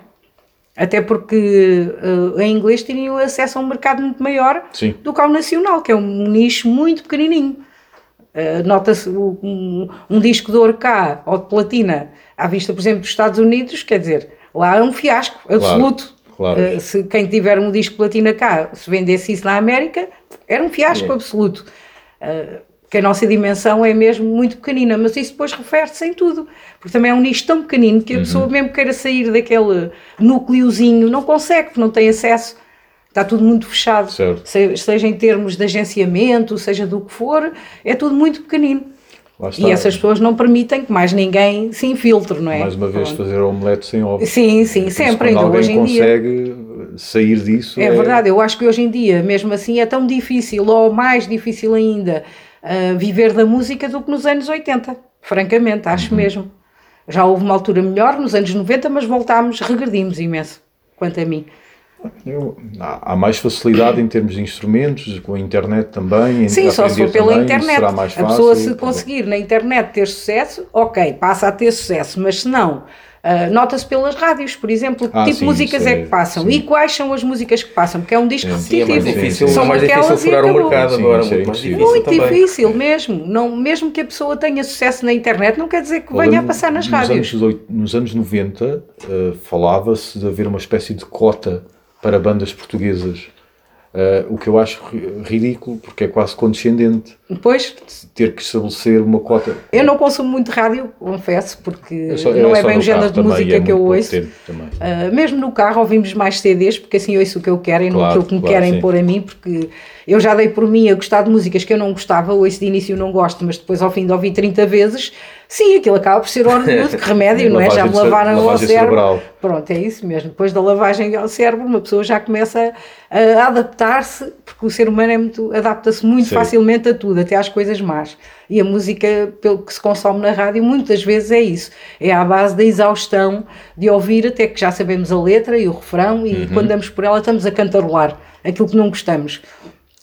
Até porque ah, em inglês teriam acesso a um mercado muito maior Sim. do que ao nacional, que é um nicho muito pequenininho. Uh, Nota-se um, um disco de ouro cá ou de platina à vista, por exemplo, dos Estados Unidos, quer dizer, lá é um fiasco absoluto. claro. Uh, se quem tiver um disco platina cá, se vendesse isso na América, era um fiasco É. absoluto. Uh, que a nossa dimensão é mesmo muito pequenina, mas isso depois refere-se em tudo, porque também é um nicho tão pequenino que a Uhum. pessoa mesmo queira sair daquele núcleozinho, não consegue, porque não tem acesso. Está tudo muito fechado, Certo. Se- seja em termos de agenciamento, seja do que for, é tudo muito pequenino. E essas pessoas não permitem que mais ninguém se infiltre, não é? Mais uma vez fazer omelete sem ovos. Sim, sim, sempre, ainda alguém hoje em dia. consegue sair disso. É verdade, eu acho que hoje em dia, mesmo assim, é tão difícil, ou mais difícil ainda, ah, viver da música do que nos anos 80. Francamente, acho Uhum. mesmo. Já houve uma altura melhor nos anos 90, mas voltámos, regredimos imenso, quanto a mim. Eu- há, mais facilidade em termos de instrumentos, com a internet também. Sim, só se for pela também, internet. Será mais a fácil. pessoa, se conseguir na internet ter sucesso, ok, passa a ter sucesso, mas se não, ah, nota-se pelas rádios, por exemplo, que Ah, tipo de músicas é é- que passam sim. e quais são as músicas que passam, porque é um disco. Sim, é repetitivo. mais difícil, São é mais aquelas difícil furar o mercado Sim, agora, é muito mais difícil Muito também. difícil mesmo. Não, mesmo que a pessoa tenha sucesso na internet, não quer dizer que venha a passar nas nos rádios. Anos, nos anos 90, eh, falava-se de haver uma espécie de cota para bandas portuguesas. Eh, o que eu acho ri- ridículo, porque é quase condescendente Depois, ter que estabelecer uma cota. eu não consumo muito rádio, confesso, porque só- não é, bem o género de música é que eu ouço. Uh, mesmo no carro ouvimos mais CDs, porque assim ouço o que eu quero e não Claro, aquilo que me claro, querem sim. pôr a mim, porque eu já dei por mim a gostar de músicas que eu não gostava, ouço de início não gosto, mas depois ao fim de ouvir 30 vezes, sim, aquilo acaba por ser orgulhoso, que remédio, não é? Já me lavaram ao cérebro. cerebral. Pronto, é isso mesmo. Depois da lavagem ao cérebro, uma pessoa já começa a adaptar-se, porque o ser humano é muito, adapta-se muito Sim. facilmente a tudo, até às coisas más. E a música, pelo que se consome na rádio, muitas vezes é isso. É à base da exaustão de ouvir até que já sabemos a letra e o refrão, e Uhum. quando damos por ela estamos a cantarolar aquilo que não gostamos.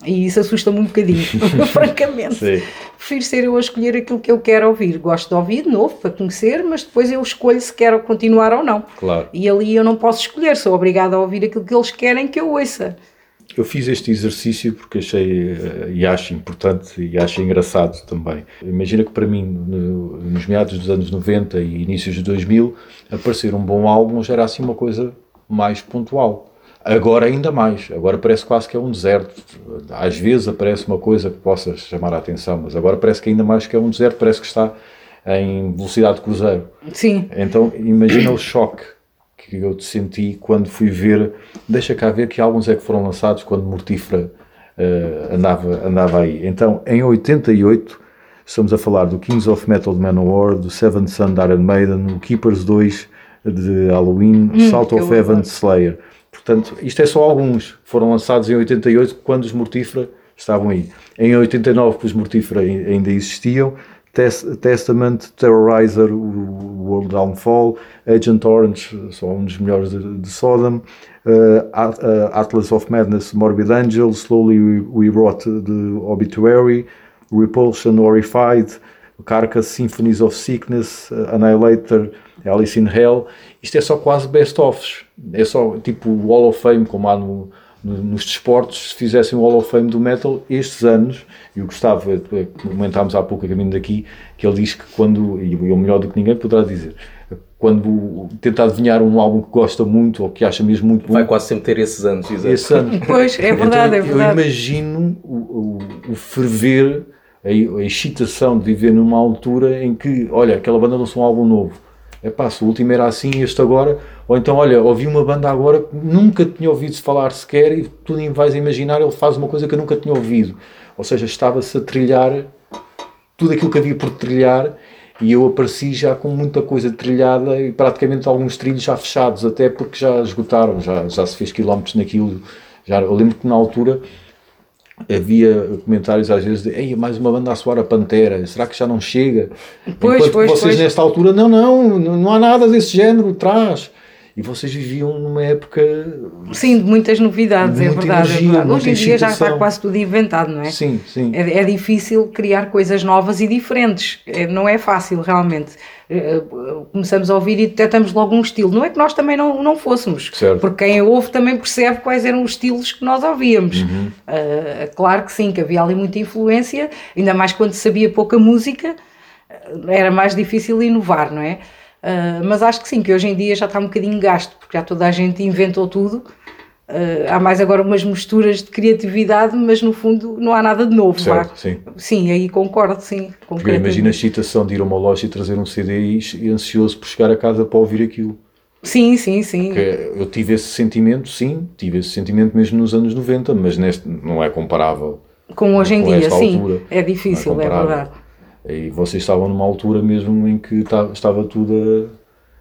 E isso assusta-me um bocadinho, francamente. Sim. Prefiro ser eu a escolher aquilo que eu quero ouvir. Gosto de ouvir de novo para conhecer, mas depois eu escolho se quero continuar ou não. Claro. E ali eu não posso escolher, sou obrigada a ouvir aquilo que eles querem que eu ouça. Eu fiz este exercício porque achei eh, e acho importante e acho engraçado também. Imagina que para mim, no- nos meados dos anos 90 e inícios de 2000, aparecer um bom álbum já era assim uma coisa mais pontual. Agora ainda mais. Agora parece quase que é um deserto. Às vezes aparece uma coisa que possa chamar a atenção, mas agora parece que ainda mais que é um deserto. Parece que está em velocidade de cruzeiro. Sim. Então imagina o choque que eu te senti quando fui ver. Deixa cá ver que álbuns é que foram lançados quando Mortífera eh, andava, andava aí. Então em 88 estamos a falar do Kings of Metal de Manowar, do Seventh Son de Iron Maiden, o Keepers 2 de Halloween, Salt que of Heaven de Slayer. Portanto, isto é só alguns. Foram lançados em 88 quando os Mortífera estavam aí. Em 89 que os Mortífera ai- ainda existiam. Tes- Testament, Terrorizer, World Downfall, Agent Orange, só um dos melhores de, de Sodom, uh, At- Atlas of Madness, Morbid Angel, Slowly We, We Rot, de Obituary, Repulsion, Horrified, Carcass, Symphonies of Sickness, uh, Annihilator, Alice in Hell. Isto é só quase best-ofs. É só tipo o Wall of Fame, como há no, no- nos desportos. Se fizessem o Wall of Fame do metal, estes anos, e o Gustavo, eh, comentámos há pouco a caminho daqui, que ele diz que quando, e ele melhor do que ninguém poderá dizer, quando tenta adivinhar um álbum que gosta muito ou que acha mesmo muito bom, Vai quase sempre ter esses anos, exato. esse ano. Pois, é verdade, Então, é Eu verdade. imagino o, o, o ferver, a, a excitação de viver numa altura em que, olha, aquela banda lançou um álbum novo. É pá, se o último era assim, este agora. Ou então, olha, ouvi uma banda agora que nunca tinha ouvido se falar sequer e tu nem vais imaginar, ele faz uma coisa que eu nunca tinha ouvido. Ou seja, estava-se a trilhar tudo aquilo que havia por trilhar e eu apareci já com muita coisa trilhada e praticamente alguns trilhos já fechados, até porque já esgotaram, já, já se fez quilómetros naquilo. Já, eu lembro que na altura havia comentários às vezes de Ei, mais uma banda a soar a Pantera, será que já não chega? Pois, Enquanto pois, vocês pois. nesta altura, não, não, não não há nada desse género, traz. E vocês viviam numa época Sim, de muitas novidades, De é muita verdade, é energia, verdade. muita Hoje em dia já está quase tudo inventado, não é? Sim, sim. É, é difícil criar coisas novas e diferentes. É, não é fácil, realmente. Eh, Começamos a ouvir e detectamos logo um estilo. Não é que nós também não, não fôssemos, Certo. porque quem ouve também percebe quais eram os estilos que nós ouvíamos. Uhum. Eh, claro que sim, que havia ali muita influência, ainda mais quando se sabia pouca música, era mais difícil inovar, não é? Eh, mas acho que sim, que hoje em dia já está um bocadinho gasto, porque já toda a gente inventou tudo. Eh, há mais agora umas misturas de criatividade, mas no fundo não há nada de novo. Certo, sim. Sim, aí concordo, sim. Imagino a excitação de ir a uma loja e trazer um CD e, ansioso por chegar a casa para ouvir aquilo. Sim, sim, sim. Porque eu tive esse sentimento, sim, tive esse sentimento mesmo nos anos 90, mas neste não é comparável. Com hoje em com dia, sim. altura. É difícil, é, comparável. verdade. E vocês estavam numa altura mesmo em que ta- estava tudo.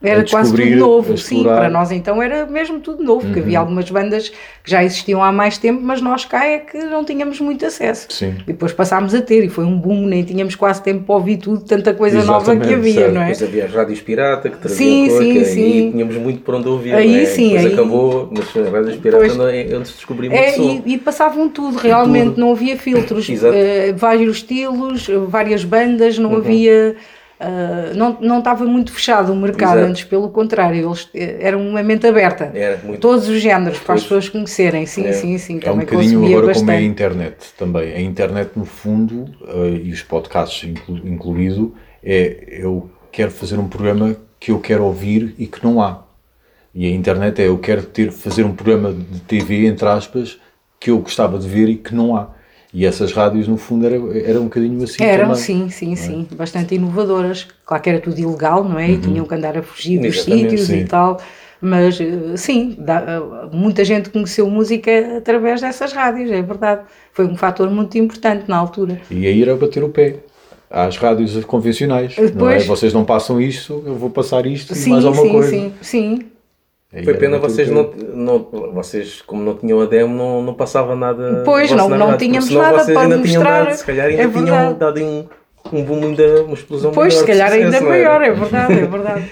Era quase tudo novo, sim. Uhum. Para nós então era mesmo tudo novo, porque havia algumas bandas que já existiam há mais tempo, mas nós cá é que não tínhamos muito acesso. Sim. E depois passámos a ter, e foi um boom, nem tínhamos quase tempo para ouvir tudo, tanta coisa nova que Exatamente, havia, certo. não é? Depois havia as rádios pirata que traziam Sim, coisa, sim, que sim. aí tínhamos muito por onde ouvir. Aí não é? sim, Depois aí- acabou, mas as rádios pirata Pois. não é onde É, e, e passavam tudo, realmente, Tudo. não havia filtros, eh, vários estilos, várias bandas, Uhum. não havia. Eh, não, não estava muito fechado o mercado, Exato. antes pelo contrário, eles eh, eram uma mente aberta. Era muito. Todos os géneros para as pessoas conhecerem, sim, É. sim, sim, É um também bocadinho consumia agora como é a bastante. internet também. A internet, no fundo, eh, e os podcasts inclu- incluído, é eu quero fazer um programa que eu quero ouvir e que não há. E a internet é eu quero ter, fazer um programa de TV, entre aspas, que eu gostava de ver e que não há. E essas rádios, no fundo, era, era um bocadinho assim Eram, também. sim, sim, sim, bastante inovadoras. Claro que era tudo ilegal, não é? E tinham que andar a fugir dos Exatamente, sítios sim. e tal. Mas eh, sim, dá- eh, muita gente conheceu música através dessas rádios, é verdade. Foi um fator muito importante na altura. E aí era bater o pé às rádios convencionais. Não é? Depois- Vocês não passam isto, eu vou passar isto e Sim, mais alguma sim, coisa. sim, sim. Aí Foi pena vocês não, não. Vocês, como não tinham a demo, não, não passava nada. Pois, não- não porque tínhamos senão nada vocês para ainda tinham mostrar. dado, se calhar ainda É tinham verdade. dado um, um boom, ainda, uma explosão Pois, maior se de calhar ainda era? maior, é verdade, é verdade.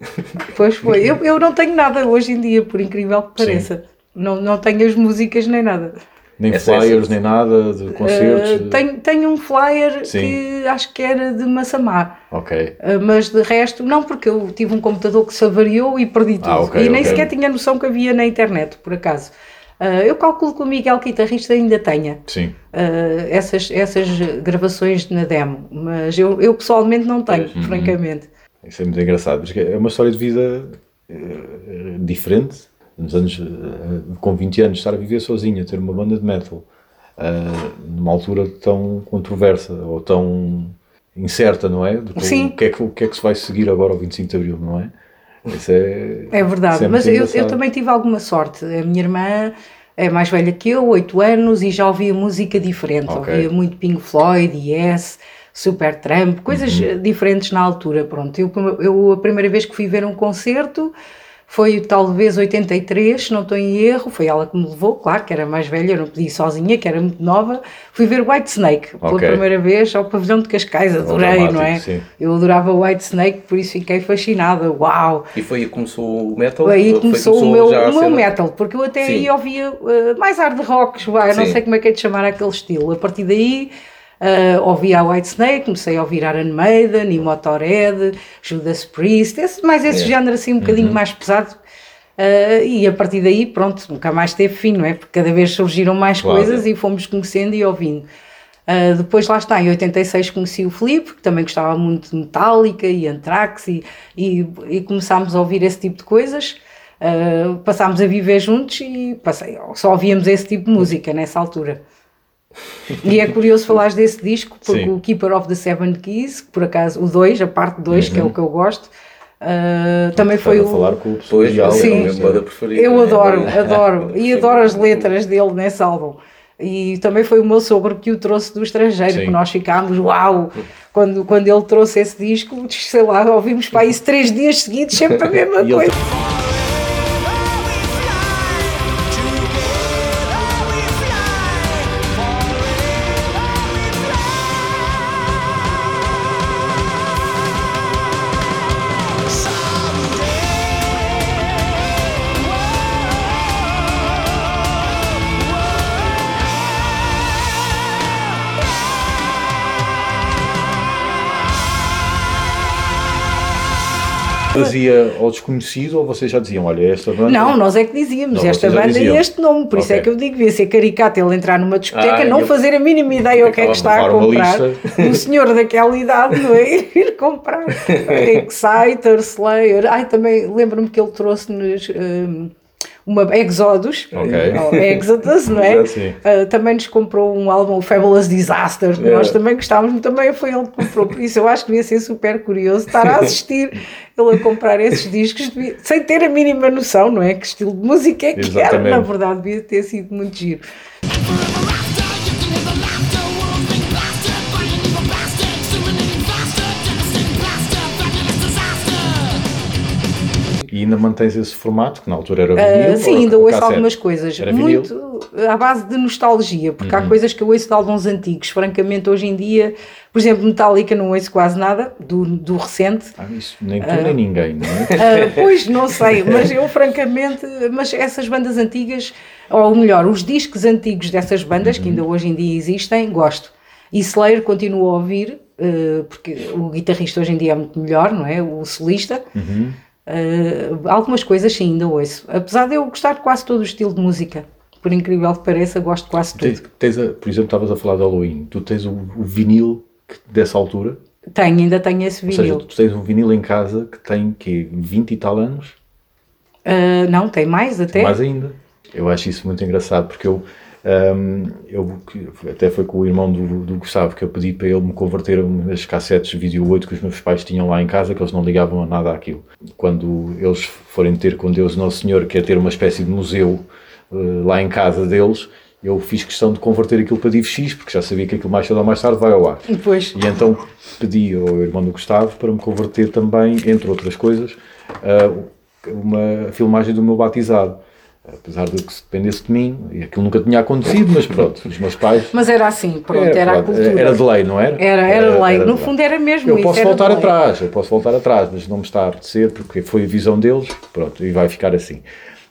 pois foi. Eu, eu não tenho nada hoje em dia, por incrível que pareça. Não, não tenho as músicas nem nada. Nem Essa é flyers, essa. nem nada, de concertos. Uh, tenho, tenho um flyer Sim. que acho que era de Massamá. Ok. Uh, mas de resto, não, porque eu tive um computador que se avariou e perdi tudo. Ah, ok, e nem ok. sequer tinha noção que havia na internet, por acaso. Uh, eu calculo que o Miguel guitarrista ainda tenha Sim. uh, essas, essas gravações na demo, mas eu, eu pessoalmente não tenho, Uhum. francamente. Isso é muito engraçado. Porque é uma história de vida eh, diferente. Nos anos, eh, com 20 anos, estar a viver sozinha, ter uma banda de metal, eh, numa altura tão controversa ou tão incerta, não é? Do Sim. O que, é que, o que é que se vai seguir agora ao 25 de Abril, não é? Isso é, É verdade, mas eu, eu também tive alguma sorte. A minha irmã é mais velha que eu, 8 anos, e já ouvia música diferente. Ok. Ouvia muito Pink Floyd, Yes, Supertramp, coisas Uhum. diferentes na altura. Pronto, eu, eu a primeira vez que fui ver um concerto foi talvez 83, se não estou em erro, foi ela que me levou, claro que era mais velha, eu não podia ir sozinha, que era muito nova. Fui ver White Snake pela Ok. primeira vez ao pavilhão de Cascais, adorei, não é? sim. Eu adorava White Snake, por isso fiquei fascinada. Uau! E foi aí que começou o metal? Aí Foi- começou, o meu, o meu metal, porque eu até Sim. aí ouvia eh, mais hard rocks, vai, não sei como é que é de chamar aquele estilo. A partir daí eh, ouvia a White Snake, comecei a ouvir Iron Maiden e Motorhead, Judas Priest, esse, mais esse género assim um bocadinho mais pesado. Eh, e a partir daí, pronto, nunca mais teve fim, não é? Porque cada vez surgiram mais Claro. coisas e fomos conhecendo e ouvindo. Uh, depois lá está, em 86 conheci o Filipe, que também gostava muito de Metallica e Anthrax e, e, e começámos a ouvir esse tipo de coisas. Uh, passámos a viver juntos e passei, só ouvíamos esse tipo de música nessa altura. E é curioso falares desse disco, porque Sim. o Keeper of the Seven Keys, que por acaso, o 2, a parte 2, que é o que eu gosto, uh, também foi o. a falar com o pessoal ideal, é Sim. banda preferida. Eu É, adoro, é, adoro. E adoro as é, letras dele nesse álbum. E também foi o meu sogro que o trouxe do estrangeiro, Sim. que nós ficámos, uau! Quando, quando ele trouxe esse disco, sei lá, ouvimos para isso três dias seguidos, sempre a mesma ele coisa. Fazia ao desconhecido ou vocês já diziam, olha, esta banda... Não, nós é que dizíamos, Não, esta banda e este nome, por isso Ok. é que eu digo, devia ser caricato ele entrar numa discoteca, Ah, não eu- fazer a mínima ideia o que é que está a comprar. Um senhor daquela idade, não é? Ir comprar Exciter, Slayer. Ai, também lembro-me que ele trouxe-nos hum, uma Exodus, Ok. ou Exodus, não é? Ah, também nos comprou um álbum, o Fabulous Disaster, que É. nós também gostávamos, também foi ele que comprou, por isso eu acho que devia ser super curioso estar a assistir ele a comprar esses discos devia- sem ter a mínima noção, não é? Que estilo de música é que era, na verdade, devia ter sido muito giro. E ainda mantens esse formato, que na altura era Ah, vinil? sim, ou ainda ouço cassete? algumas coisas, Era vinil? Uhum. muito à base de nostalgia, porque há coisas que eu ouço de álbuns antigos, francamente, hoje em dia, por exemplo, Metallica não ouço quase nada, do, do recente, Ah, isso nem tu nem ninguém, não é? Ah, pois não sei, mas eu francamente, mas essas bandas antigas, ou melhor, os discos antigos dessas bandas, que ainda hoje em dia existem, gosto. E Slayer continuo a ouvir, ah, porque o guitarrista hoje em dia é muito melhor, não é? O solista. Ah, algumas coisas sim, ainda ouço. Apesar de eu gostar de quase todo o estilo de música. Por incrível que pareça, gosto de quase Tens, tudo. tens a- por exemplo, estavas a falar de Halloween. Tu tens o, o vinil que- dessa altura? Tenho, ainda tenho esse Ou seja, vinil. tu tens um vinil em casa que tem que 20 e tal anos? Ah, não, tem mais até. Mais ainda. Eu acho isso muito engraçado porque eu, hum, eu até foi com o irmão do, do Gustavo que eu pedi para ele me converter umas cassetes vídeo 8 que os meus pais tinham lá em casa que eles não ligavam a nada àquilo. Quando eles forem ter com Deus Nosso Senhor, que é ter uma espécie de museu eh, lá em casa deles, eu fiz questão de converter aquilo para DivX porque já sabia que aquilo mais cedo ou mais tarde vai ao ar. E então pedi ao irmão do Gustavo para me converter também, entre outras coisas, a uma filmagem do meu batizado. Apesar de que se dependesse de mim, e aquilo nunca tinha acontecido, mas pronto, os meus pais. mas era assim, pronto, É, era a cultura. Era de lei, não era? Era, era lei. de No fundo era mesmo Eu isso. posso era voltar atrás, eu posso voltar atrás, mas não me está a apetecer porque foi a visão deles, pronto, e vai ficar assim.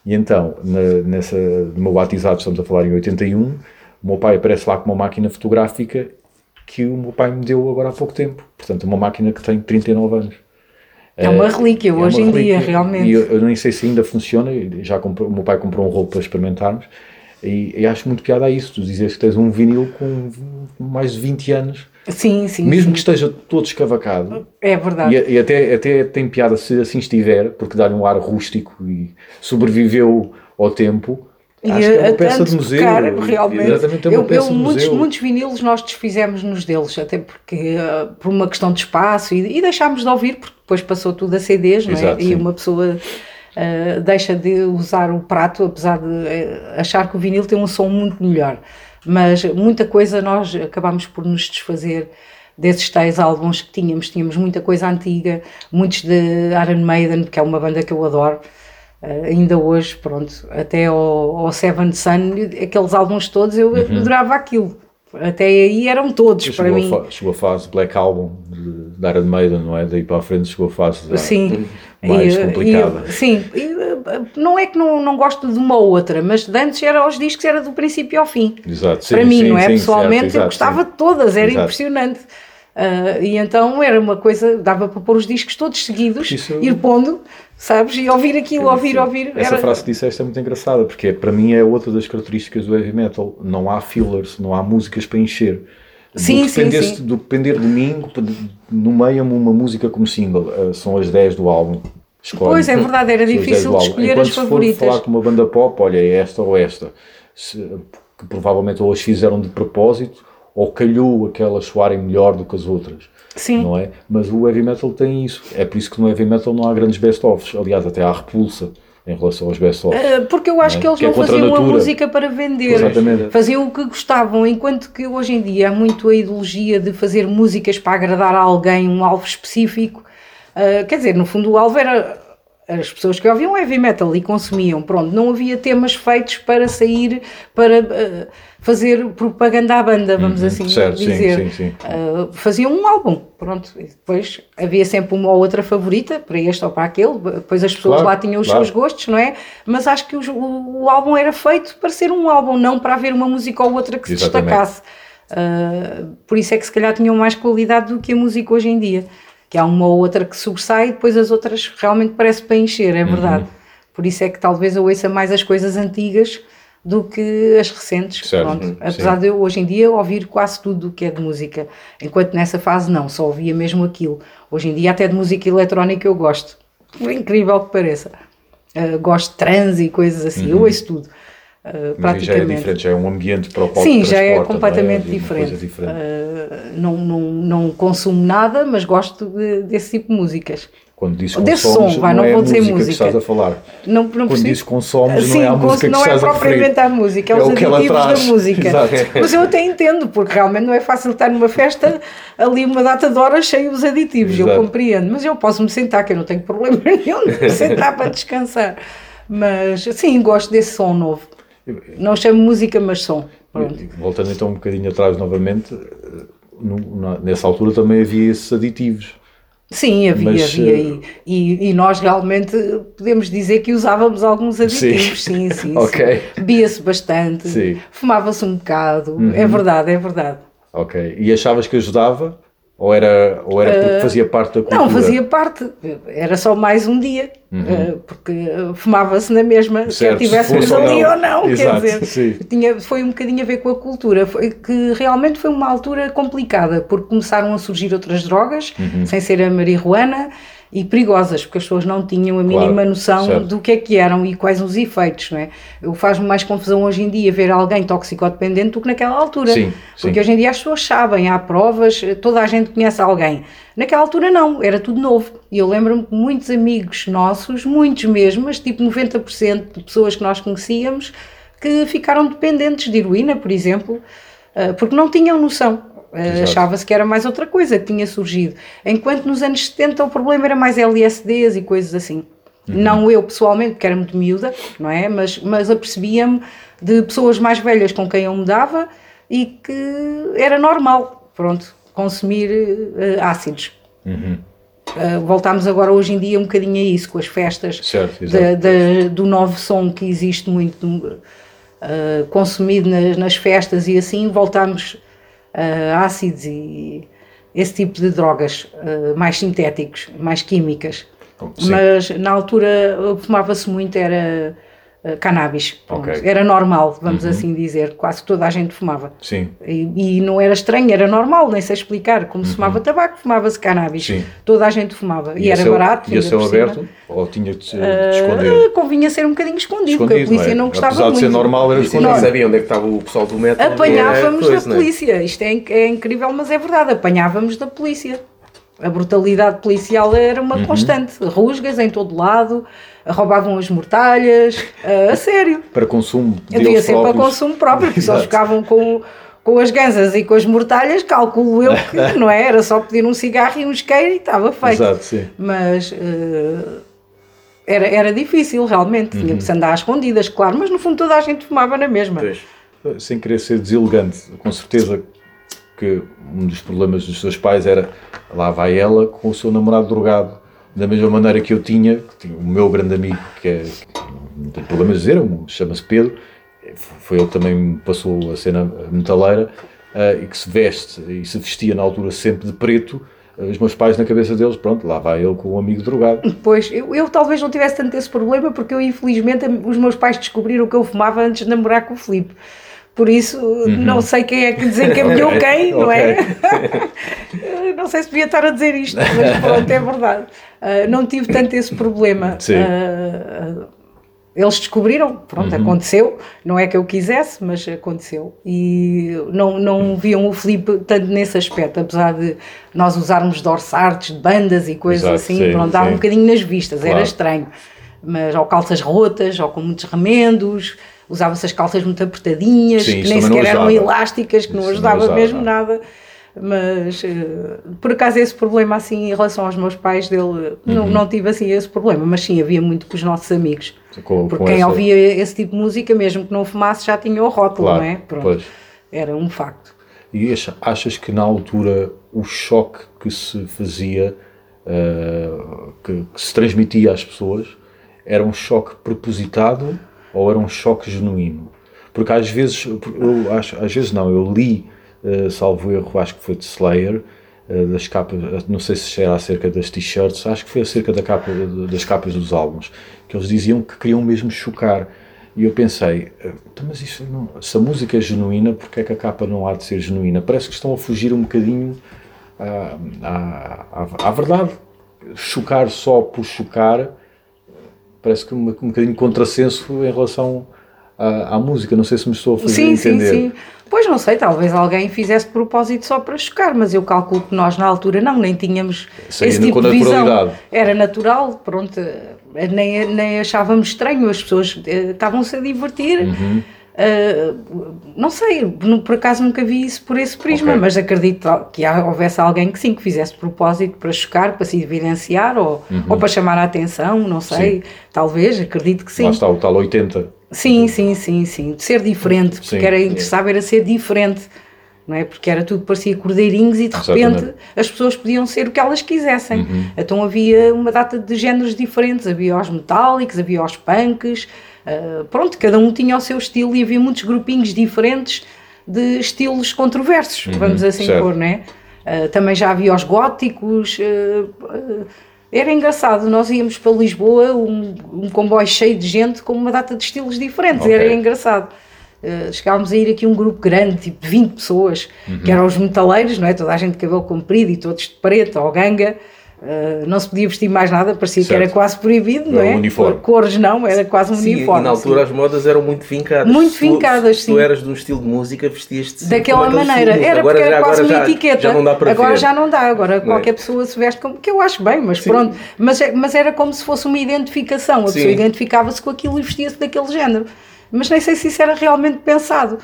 E então, na- nessa, no meu batizado, estamos a falar em 81, o meu pai aparece lá com uma máquina fotográfica que o meu pai me deu agora há pouco tempo. Portanto, uma máquina que tem 39 anos. É uma relíquia É uma hoje em dia, realmente. E eu, eu nem sei se ainda funciona, já comprou, o meu pai comprou um rolo para experimentarmos, e, e acho muito piada a isso, tu dizes que tens um vinil com mais de 20 anos, Sim, sim. mesmo sim. que esteja todo escavacado, É verdade. e, e até, até tem piada se assim estiver, porque dá-lhe um ar rústico e sobreviveu ao tempo. E Acho que é uma a peça de museu. tocar, realmente. Exatamente, é uma eu, peça eu, de muitos, museu. muitos vinilos nós desfizemos-nos deles, até porque uh, por uma questão de espaço e, e deixámos de ouvir, porque depois passou tudo a CDs, não é? E uma pessoa uh, deixa de usar o prato, apesar de uh, achar que o vinil tem um som muito melhor. Mas muita coisa nós acabámos por nos desfazer desses tais álbuns que tínhamos. Tínhamos muita coisa antiga, muitos de Iron Maiden, que é uma banda que eu adoro. Uh, ainda hoje, pronto, até ao, ao Seven Sun, aqueles álbuns todos, eu Uhum. adorava aquilo. Até aí eram todos para mim. a chegou a fase Black Album de, de Iron Maiden, não é? Daí para a frente chegou a fase Sim. mais E, complicada. e, sim, e, uh, não é que não, não gosto de uma ou outra, mas de antes era os discos, era do princípio ao fim. Exato, sim, para mim, sim, não é? sim, Pessoalmente, certo, eu exato, gostava sim. de todas, era Exato. impressionante. Ah, e então era uma coisa, dava para pôr os discos todos seguidos, Isso- ir pondo, sabes? E ouvir aquilo, ouvir, ouvir. Essa era- frase que disseste é muito engraçada, porque para mim é outra das características do heavy metal. Não há fillers, não há músicas para encher. Sim, do, sim, sim. do depender de mim, nomeia-me uma música como single. eh, são as 10 do álbum. Escolhe. Pois, é verdade, era São as 10 difícil de escolher Enquanto as se for favoritas. falar com uma banda pop, olha, é esta ou esta. Se- que provavelmente ou as fizeram de propósito, ou calhou aquelas soarem melhor do que as outras. Sim. Não é? Mas o heavy metal tem isso. É por isso que no heavy metal não há grandes best-ofs. Aliás, até há repulsa em relação aos best-ofs. Ah, Porque eu acho Não é? que eles Que é não a faziam a natura. música para vender, Exatamente. faziam o que gostavam, enquanto que hoje em dia há muito a ideologia de fazer músicas para agradar a alguém, um alvo específico. Ah, quer dizer, no fundo, o alvo era as pessoas que ouviam heavy metal e consumiam. Pronto, não havia temas feitos para sair, para ah, fazer propaganda à banda, vamos assim Uhum. certo, sim, dizer. sim, sim. Uh, faziam um álbum, pronto, e depois havia sempre uma ou outra favorita, para este ou para aquele, depois as pessoas Claro, lá tinham os claro. seus gostos, não é? Mas acho que os- o, o álbum era feito para ser um álbum, não para haver uma música ou outra que se Exatamente. destacasse. Uh, por isso é que se calhar tinham mais qualidade do que a música hoje em dia, que há uma ou outra que sobressai e depois as outras realmente parece para encher, é verdade. Uhum. Por isso é que talvez eu ouça mais as coisas antigas do que as recentes. Certo, Pronto. sim. Apesar de eu hoje em dia ouvir quase tudo o que é de música, enquanto nessa fase não, só ouvia mesmo aquilo. Hoje em dia até de música eletrónica eu gosto, por incrível que pareça. Uh, gosto de trans e coisas assim, eu ouço tudo. Uh, já é diferente, já é um ambiente para o qual Sim, já é completamente não é? Diferente. diferente. Uh, não, não, não consumo nada, mas gosto de- desse tipo de músicas. Quando desse consomes, som, vai, não, não é vou a dizer música, que estás a falar. Não, não Quando percebo- dizes consomes, Sim, não é a música não é estás a propriamente referir. a música, é, É os aditivos da música. Exato. Mas eu até entendo, porque realmente não é fácil estar numa festa ali uma data de horas cheio os aditivos, eu Exato. compreendo. Mas eu posso me sentar, que eu não tenho problema nenhum de me sentar para descansar. Mas sim, gosto desse som novo. Não chamo música, mas som. Pronto. Voltando então um bocadinho atrás novamente, eh, nessa altura também havia esses aditivos. Sim, havia, Mas, havia. eh, E, e, nós realmente podemos dizer que usávamos alguns aditivos, sim, sim. sim. Ok. Bebia-se bastante. Uhum. fumava-se um bocado. É verdade, é verdade. Ok. E achavas que ajudava? Ou era, ou era porque fazia parte da cultura? Não, fazia parte, era só mais um dia, eh, porque eh, fumava-se na mesma, Uhum. Certo, quer tivéssemos ali não. ou não, Exato, quer dizer, sim. tinha, foi um bocadinho a ver com a cultura, foi, que realmente foi uma altura complicada, porque começaram a surgir outras drogas, Uhum. sem ser a marihuana, e perigosas, porque as pessoas não tinham a Claro, mínima noção certo. do que é que eram e quais os efeitos, não é? Faz-me mais confusão hoje em dia ver alguém toxicodependente do que naquela altura. Sim, porque sim. hoje em dia as pessoas sabem, há provas, toda a gente conhece alguém. Naquela altura não, era tudo novo. E eu lembro-me que muitos amigos nossos, muitos mesmo, mas tipo 90% de pessoas que nós conhecíamos, que ficaram dependentes de heroína, por exemplo, eh, porque não tinham noção. Eh, Exato. Achava-se que era mais outra coisa que tinha surgido. Enquanto nos anos 70 o problema era mais LSDs e coisas assim. Uhum. Não eu pessoalmente, porque era muito miúda, não é? Mas, mas apercebia-me de pessoas mais velhas com quem eu me dava e que era normal, pronto, consumir eh, ácidos. Uhum. Uh, voltámos agora hoje em dia um bocadinho a isso, com as festas Certo, da- exato. da- do novo som que existe muito uh, consumido nas, nas festas e assim, voltámos a ácidos e esse tipo de drogas uh, mais sintéticos, mais químicas. Sim. Mas na altura uh, fumava-se muito, era cannabis. Pronto. Ok. Era normal, vamos assim dizer, quase toda a gente fumava. Sim. E, e não era estranho, era normal, nem sei explicar. Como se fumava tabaco, fumava-se cannabis. Sim. Toda a gente fumava. E, a era céu- barato. E a céu cima. aberto? Ou tinha de se de Ah, esconder? convinha ser um bocadinho escondido, porque a Escondido, polícia não, não, é? gostava Apesar de muito. ser normal, era E escondido. não sabia onde é que estava o pessoal do metro. Apanhávamos coisa, da não é? polícia. Isto é, é incrível, mas é verdade. Apanhávamos da polícia. A brutalidade policial era Uhum. uma constante. Rusgas em todo lado, roubavam as mortalhas, a sério. Para consumo Havia deles sempre para próprios. consumo próprio, porque Exato. ficavam com, com as ganzas e com as mortalhas, calculo eu que não é? Era só pedir um cigarro e um isqueiro e estava feito. Exato, sim. Mas eh, era, era difícil, realmente. Uhum. Tinha que se andar às escondidas, claro, mas no fundo toda a gente fumava na mesma. Pois. sem querer ser deselegante, com certeza que um dos problemas dos seus pais era lá vai ela com o seu namorado drogado, da mesma maneira que eu tinha, que o meu grande amigo, que é, que não tenho problemas de dizer, chama-se Pedro, foi ele também me passou a cena metaleira, eh, e que se veste e se vestia na altura sempre de preto, eh, os meus pais na cabeça deles, pronto, lá vai ele com um amigo drogado. Pois, eu, eu talvez não tivesse tanto esse problema, porque eu, infelizmente, os meus pais descobriram que eu fumava antes de namorar com o Filipe. Por isso, não sei quem é que desencaminhou quem, não é? não sei se devia estar a dizer isto, mas pronto, é verdade. Ah, não tive tanto esse problema. Sim. Ah, eles descobriram, pronto, aconteceu. Não é que eu quisesse, mas aconteceu. E não, não viam o Filipe tanto nesse aspecto, apesar de nós usarmos dorsartes de bandas e coisas Exato, assim, sim, pronto, dava um bocadinho nas vistas, era Claro. estranho. Mas, ou calças rotas, ou com muitos remendos, usava-se as calças muito apertadinhas, Sim, que nem não sequer eram elásticas, que não Isso não ajudava ajudava, mesmo não. nada. Mas, eh, por acaso, esse problema, assim, em relação aos meus pais, dele, não, Uhum. não tive, assim, esse problema. Mas, sim, havia muito com os nossos amigos. Com- Porque com quem essa- ouvia esse tipo de música, mesmo que não fumasse, já tinha o rótulo, Claro, não é? Pronto. pois. Era um facto. E acha- achas que na altura o choque que se fazia, eh, que, que se transmitia às pessoas, era um choque propositado ou era um choque genuíno? Porque às vezes, eu acho, às vezes não, eu li, eh, salvo erro, acho que foi de Slayer, eh, das capas, não sei se era acerca das t-shirts, acho que foi acerca da capa, das capas dos álbuns, que eles diziam que queriam mesmo chocar. E eu pensei, eh, então, mas isso não, se a música é genuína, porque é que a capa não há de ser genuína? Parece que estão a fugir um bocadinho à, à, à, à verdade. Chocar só por chocar parece que um, um bocadinho de contrassenso em relação à, à música. Não sei se me estou a fazer Sim, sim, entender. sim. Pois não sei, talvez alguém fizesse propósito só para chocar, mas eu calculo que nós na altura não, nem tínhamos esse tipo de visão. Era natural, pronto, eh, nem, nem achávamos estranho, as pessoas eh, estavam-se a divertir. Uhum. Eh, não sei, por acaso nunca vi isso por esse prisma, Ok. mas acredito que houvesse alguém que sim, que fizesse propósito para chocar, para se evidenciar ou, ou para chamar a atenção, não sei, Uhum. Sim. talvez, acredito que sim. Lá está o tal 80. Sim, sim, sim, sim. De ser diferente, porque Sim. era interessava era ser diferente, não é? Porque era tudo parecia cordeirinhos e de repente. Uhum. as pessoas podiam ser o que elas quisessem. Então havia uma data de géneros diferentes, havia os metálicos, havia os punks, ah, pronto, cada um tinha o seu estilo e havia muitos grupinhos diferentes de estilos controversos, vamos assim Uhum. certo. pôr, não é? Ah, também já havia os góticos. ah, era engraçado, nós íamos para Lisboa, um, um comboio cheio de gente com uma data de estilos diferentes, Ok. era engraçado. Uh, chegávamos a ir aqui um grupo grande, tipo de 20 pessoas, que eram os metaleiros, não é? Toda a gente de cabelo comprido e todos de preto ou ganga. Uh, não se podia vestir mais nada, parecia que Certo. era quase proibido, não Era é? um uniforme. Cores não, era quase um Sim, uniforme. e na altura as modas eram muito vincadas. Muito Se tu- vincadas, se sim. tu eras de um estilo de música, vestias-te Daquela maneira, era música. porque era já, quase agora uma já, etiqueta. Já não dá para agora ver. já não dá, agora Não é? qualquer pessoa se veste como que eu acho bem, mas pronto. Mas, é- mas era como se fosse uma identificação, a Sim. pessoa identificava-se com aquilo e vestia-se daquele género. Mas nem sei se isso era realmente pensado.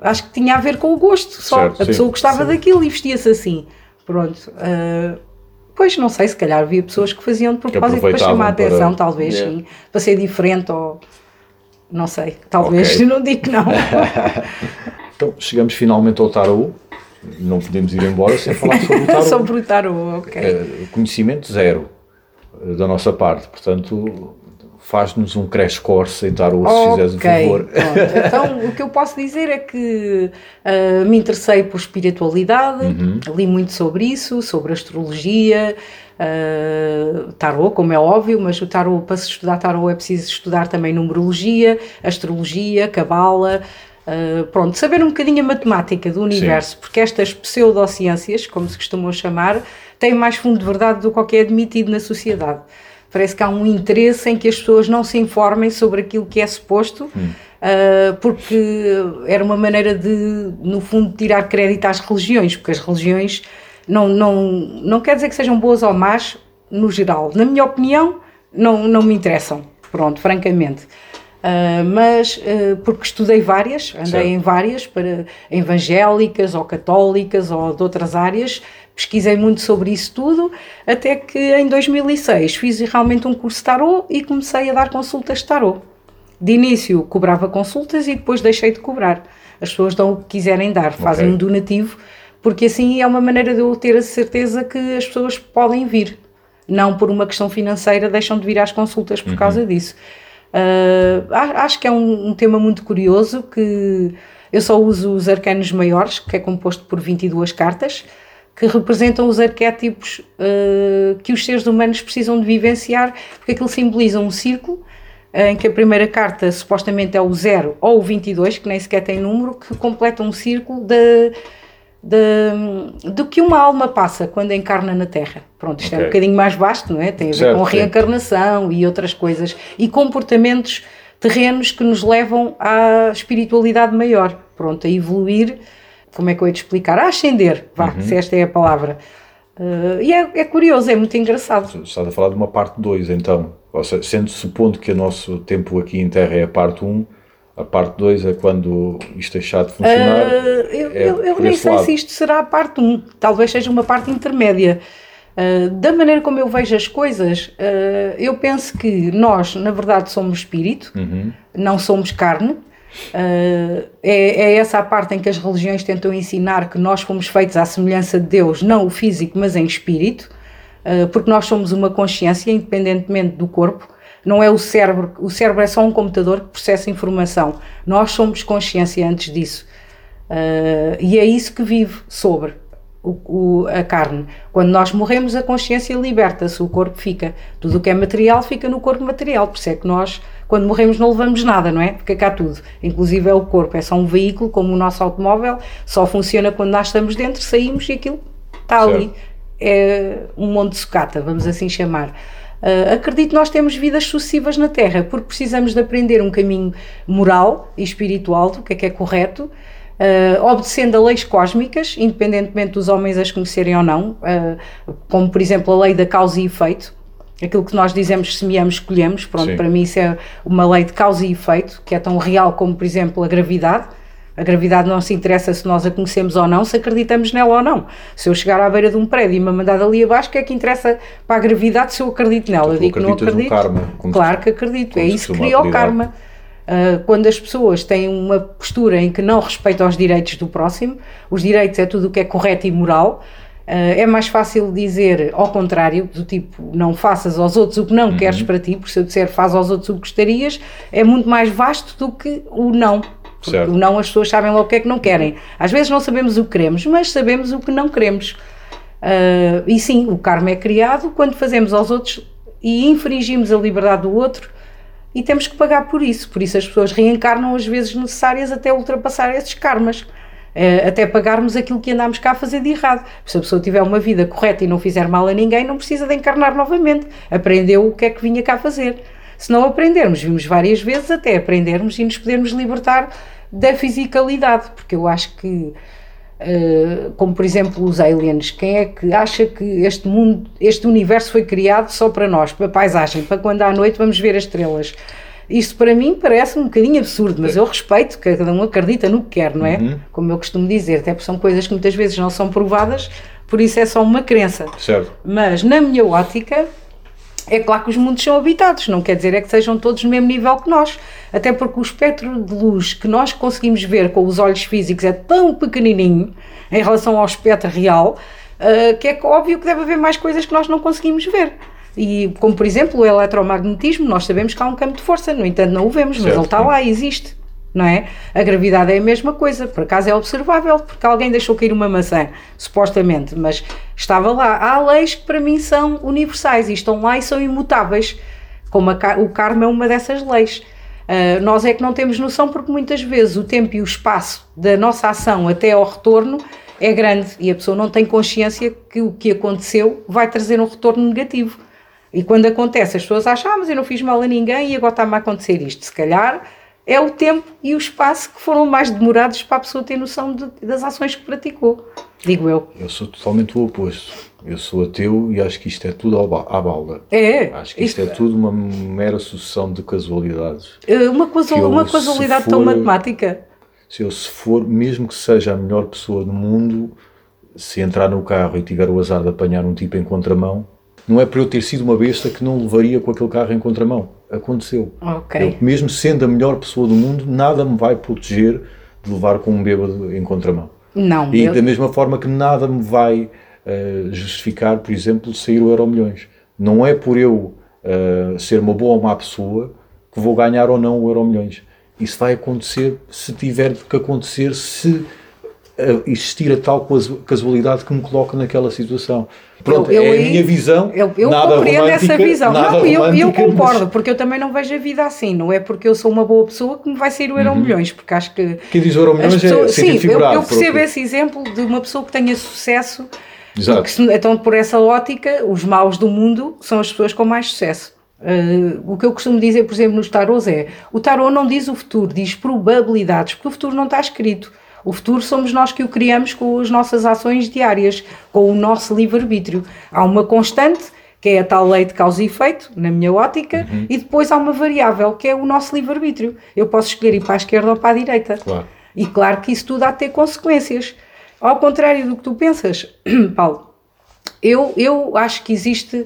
Acho que tinha a ver com o gosto só. Uhum. Certo, a sim. pessoa gostava daquilo e vestia-se assim. Pronto. ah, pois não sei, se calhar havia pessoas que faziam de propósito para chamar a para- atenção, talvez, Yeah. sim, para ser diferente ou. Não sei, talvez, Ok. não digo que não. Então, chegamos finalmente ao tarot. Não podemos ir embora sem falar sobre o tarot. Sobre o tarot, ok. Eh, conhecimento zero eh, da nossa parte. Portanto, faz-nos um crash course em tarot, se fizeres o favor. pronto. Então, o que eu posso dizer é que ah, me interessei por espiritualidade, Uhum. li muito sobre isso, sobre astrologia, tarot, como é óbvio, mas o tarot, para se estudar tarot é preciso estudar também numerologia, astrologia, cabala, ah, pronto, saber um bocadinho a matemática do universo, porque estas pseudociências, como se costumam chamar, têm mais fundo de verdade do que o que é admitido na sociedade. Parece que há um interesse em que as pessoas não se informem sobre aquilo que é suposto, uh, porque era uma maneira de, no fundo, tirar crédito às religiões, porque as religiões não, não, não quer dizer que sejam boas ou más, no geral. Na minha opinião, não, não me interessam, pronto, francamente. Uh, mas uh, porque estudei várias, andei Certo. em várias, para evangélicas ou católicas ou de outras áreas, pesquisei muito sobre isso tudo, até que em 2006 fiz realmente um curso de tarot e comecei a dar consultas de tarot. De início cobrava consultas e depois deixei de cobrar. As pessoas dão o que quiserem dar, fazem Ok. um donativo, porque assim é uma maneira de eu ter a certeza que as pessoas podem vir. Não por uma questão financeira deixam de vir às consultas por causa disso. A- acho que é um, um tema muito curioso que eu só uso os arcanos maiores, que é composto por 22 cartas, que representam os arquétipos ah, que os seres humanos precisam de vivenciar, porque aquilo simboliza um círculo em que a primeira carta supostamente é o 0 ou o 22, que nem sequer tem número, que completa um círculo de, de- do que uma alma passa quando encarna na Terra. Pronto, isto é um bocadinho mais vasto, não é? Tem a ver Certo, com sim. reencarnação e outras coisas e comportamentos terrenos que nos levam à espiritualidade maior. Pronto, a evoluir, como é que eu ia te explicar? A ascender, vá, Uhum. se esta é a palavra. Uh, e é, é curioso, é muito engraçado. Estás a falar de uma parte 2, então. Ou seja, sendo supondo que o nosso tempo aqui em Terra é a parte 1, a parte 2 é quando isto deixar de funcionar. Uh, eu, é eu- eu nem sei lado. se isto será a parte 1, talvez seja uma parte intermédia. Uh, da maneira como eu vejo as coisas, eu penso que nós, na verdade, somos espírito, Uhum. não somos carne. Uh, é, é essa a parte em que as religiões tentam ensinar que nós fomos feitos à semelhança de Deus, não o físico, mas em espírito, uh, porque nós somos uma consciência independentemente do corpo. Não é o cérebro, o cérebro é só um computador que processa informação. Nós somos consciência antes disso. Uh, e é isso que vive sobre o, o- a carne. Quando nós morremos, a consciência liberta-se, o corpo fica. Tudo o que é material fica no corpo material. Por isso é que nós, quando morremos, não levamos nada, não é? Fica cá tudo. Inclusive é o corpo, é só um veículo, como o nosso automóvel, só funciona quando nós estamos dentro, saímos e aquilo está ali. É um monte de sucata, vamos assim chamar. Uh, acredito que nós temos vidas sucessivas na Terra, porque precisamos de aprender um caminho moral e espiritual do que é que é correto, uh, obedecendo a leis cósmicas, independentemente dos homens as conhecerem ou não, uh, como por exemplo a lei da causa e efeito, aquilo que nós dizemos semeamos, colhemos, pronto, Sim. para mim isso é uma lei de causa e efeito, que é tão real como por exemplo a gravidade, a gravidade não se interessa se nós a conhecemos ou não, se acreditamos nela ou não. Se eu chegar à beira de um prédio e me mandar ali abaixo, o que é que interessa para a gravidade se eu acredito nela? Então, eu digo que não acredito. karma, claro que acredito, é isso que cria o karma. Uh, quando as pessoas têm uma postura em que não respeitam os direitos do próximo, os direitos é tudo o que é correto e moral, é mais fácil dizer ao contrário, do tipo, não faças aos outros o que não Uhum. queres para ti, porque se eu disser faz aos outros o que gostarias, é muito mais vasto do que o não. O não as pessoas sabem logo o que é que não querem. Às vezes não sabemos o que queremos, mas sabemos o que não queremos. Uh, e sim, o karma é criado quando fazemos aos outros e infringimos a liberdade do outro e temos que pagar por isso. Por isso as pessoas reencarnam as vezes necessárias até ultrapassar esses karmas. Eh, até pagarmos aquilo que andámos cá a fazer de errado. Se a pessoa tiver uma vida correta e não fizer mal a ninguém, não precisa de encarnar novamente. Aprendeu o que é que vinha cá fazer. Se não aprendermos, vimos várias vezes até aprendermos e nos podermos libertar da fisicalidade, porque eu acho que Uh, como por exemplo os aliens, quem é que acha que este mundo, este universo foi criado só para nós, para paisagem, para quando à noite vamos ver as estrelas? Isto para mim parece um bocadinho absurdo, mas eu respeito, que cada um acredita no que quer, não é? Como eu costumo dizer, até porque são coisas que muitas vezes não são provadas, por isso é só uma crença. Certo. Mas na minha ótica, é claro que os mundos são habitados, não quer dizer é que sejam todos no mesmo nível que nós. Até porque o espectro de luz que nós conseguimos ver com os olhos físicos é tão pequenininho em relação ao espectro real, uh, que é óbvio que deve haver mais coisas que nós não conseguimos ver. E como por exemplo o eletromagnetismo, nós sabemos que há um campo de força, no entanto não o vemos, mas Certo, ele está lá, existe. Não é? A gravidade é a mesma coisa, por acaso é observável, porque alguém deixou cair uma maçã, supostamente, mas estava lá. Há leis que para mim são universais e estão lá e são imutáveis, como a o karma é uma dessas leis. Ah, nós é que não temos noção porque muitas vezes o tempo e o espaço da nossa ação até ao retorno é grande e a pessoa não tem consciência que o que aconteceu vai trazer um retorno negativo. E quando acontece, as pessoas acham, ah, mas eu não fiz mal a ninguém e agora está-me a acontecer isto. Se calhar é o tempo e o espaço que foram mais demorados para a pessoa ter noção de- das ações que praticou. Digo eu. Eu sou totalmente o oposto. Eu sou ateu e acho que isto é tudo à balda. É, Acho que isto é tudo uma mera sucessão de casualidades. é uma, que eu, uma casualidade tão for- matemática. Se eu, se for, mesmo que seja a melhor pessoa do mundo, se entrar no carro e tiver o azar de apanhar um tipo em contramão, não é por eu ter sido uma besta que não levaria com aquele carro em contramão. Aconteceu. Ok. Eu, mesmo sendo a melhor pessoa do mundo, nada me vai proteger de levar com um bêbado em contramão. Não, E eu- da mesma forma que nada me vai eh, justificar, por exemplo, sair o Euro Milhões. Não é por eu eh, ser uma boa ou má pessoa que vou ganhar ou não o Euro Milhões. Isso vai acontecer se tiver que acontecer, se existir a tal casu- casualidade que me coloca naquela situação. Pronto, Eu- eu é a minha visão. Eu, eu nada compreendo essa visão. Não, eu, eu romântica, mas- concordo, porque eu também não vejo a vida assim. Não é porque eu sou uma boa pessoa que me vai sair o Euro Milhões, porque acho que. Quem diz Euro Milhões é pessoas- sentido sim, eu, eu percebo esse exemplo de uma pessoa que tenha sucesso. Exato. porque então, por essa ótica, os maus do mundo são as pessoas com mais sucesso. Uh, o que eu costumo dizer, por exemplo, nos tarôs é: o tarô não diz o futuro, diz probabilidades, porque o futuro não está escrito. O futuro somos nós que o criamos com as nossas ações diárias, com o nosso livre-arbítrio. Há uma constante, que é a tal lei de causa e efeito, na minha ótica, e depois há uma variável, que é o nosso livre-arbítrio. Eu posso escolher ir para a esquerda ou para a direita. Claro. E claro que isso tudo há de ter consequências. Ao contrário do que tu pensas, Paulo, eu, eu acho que existe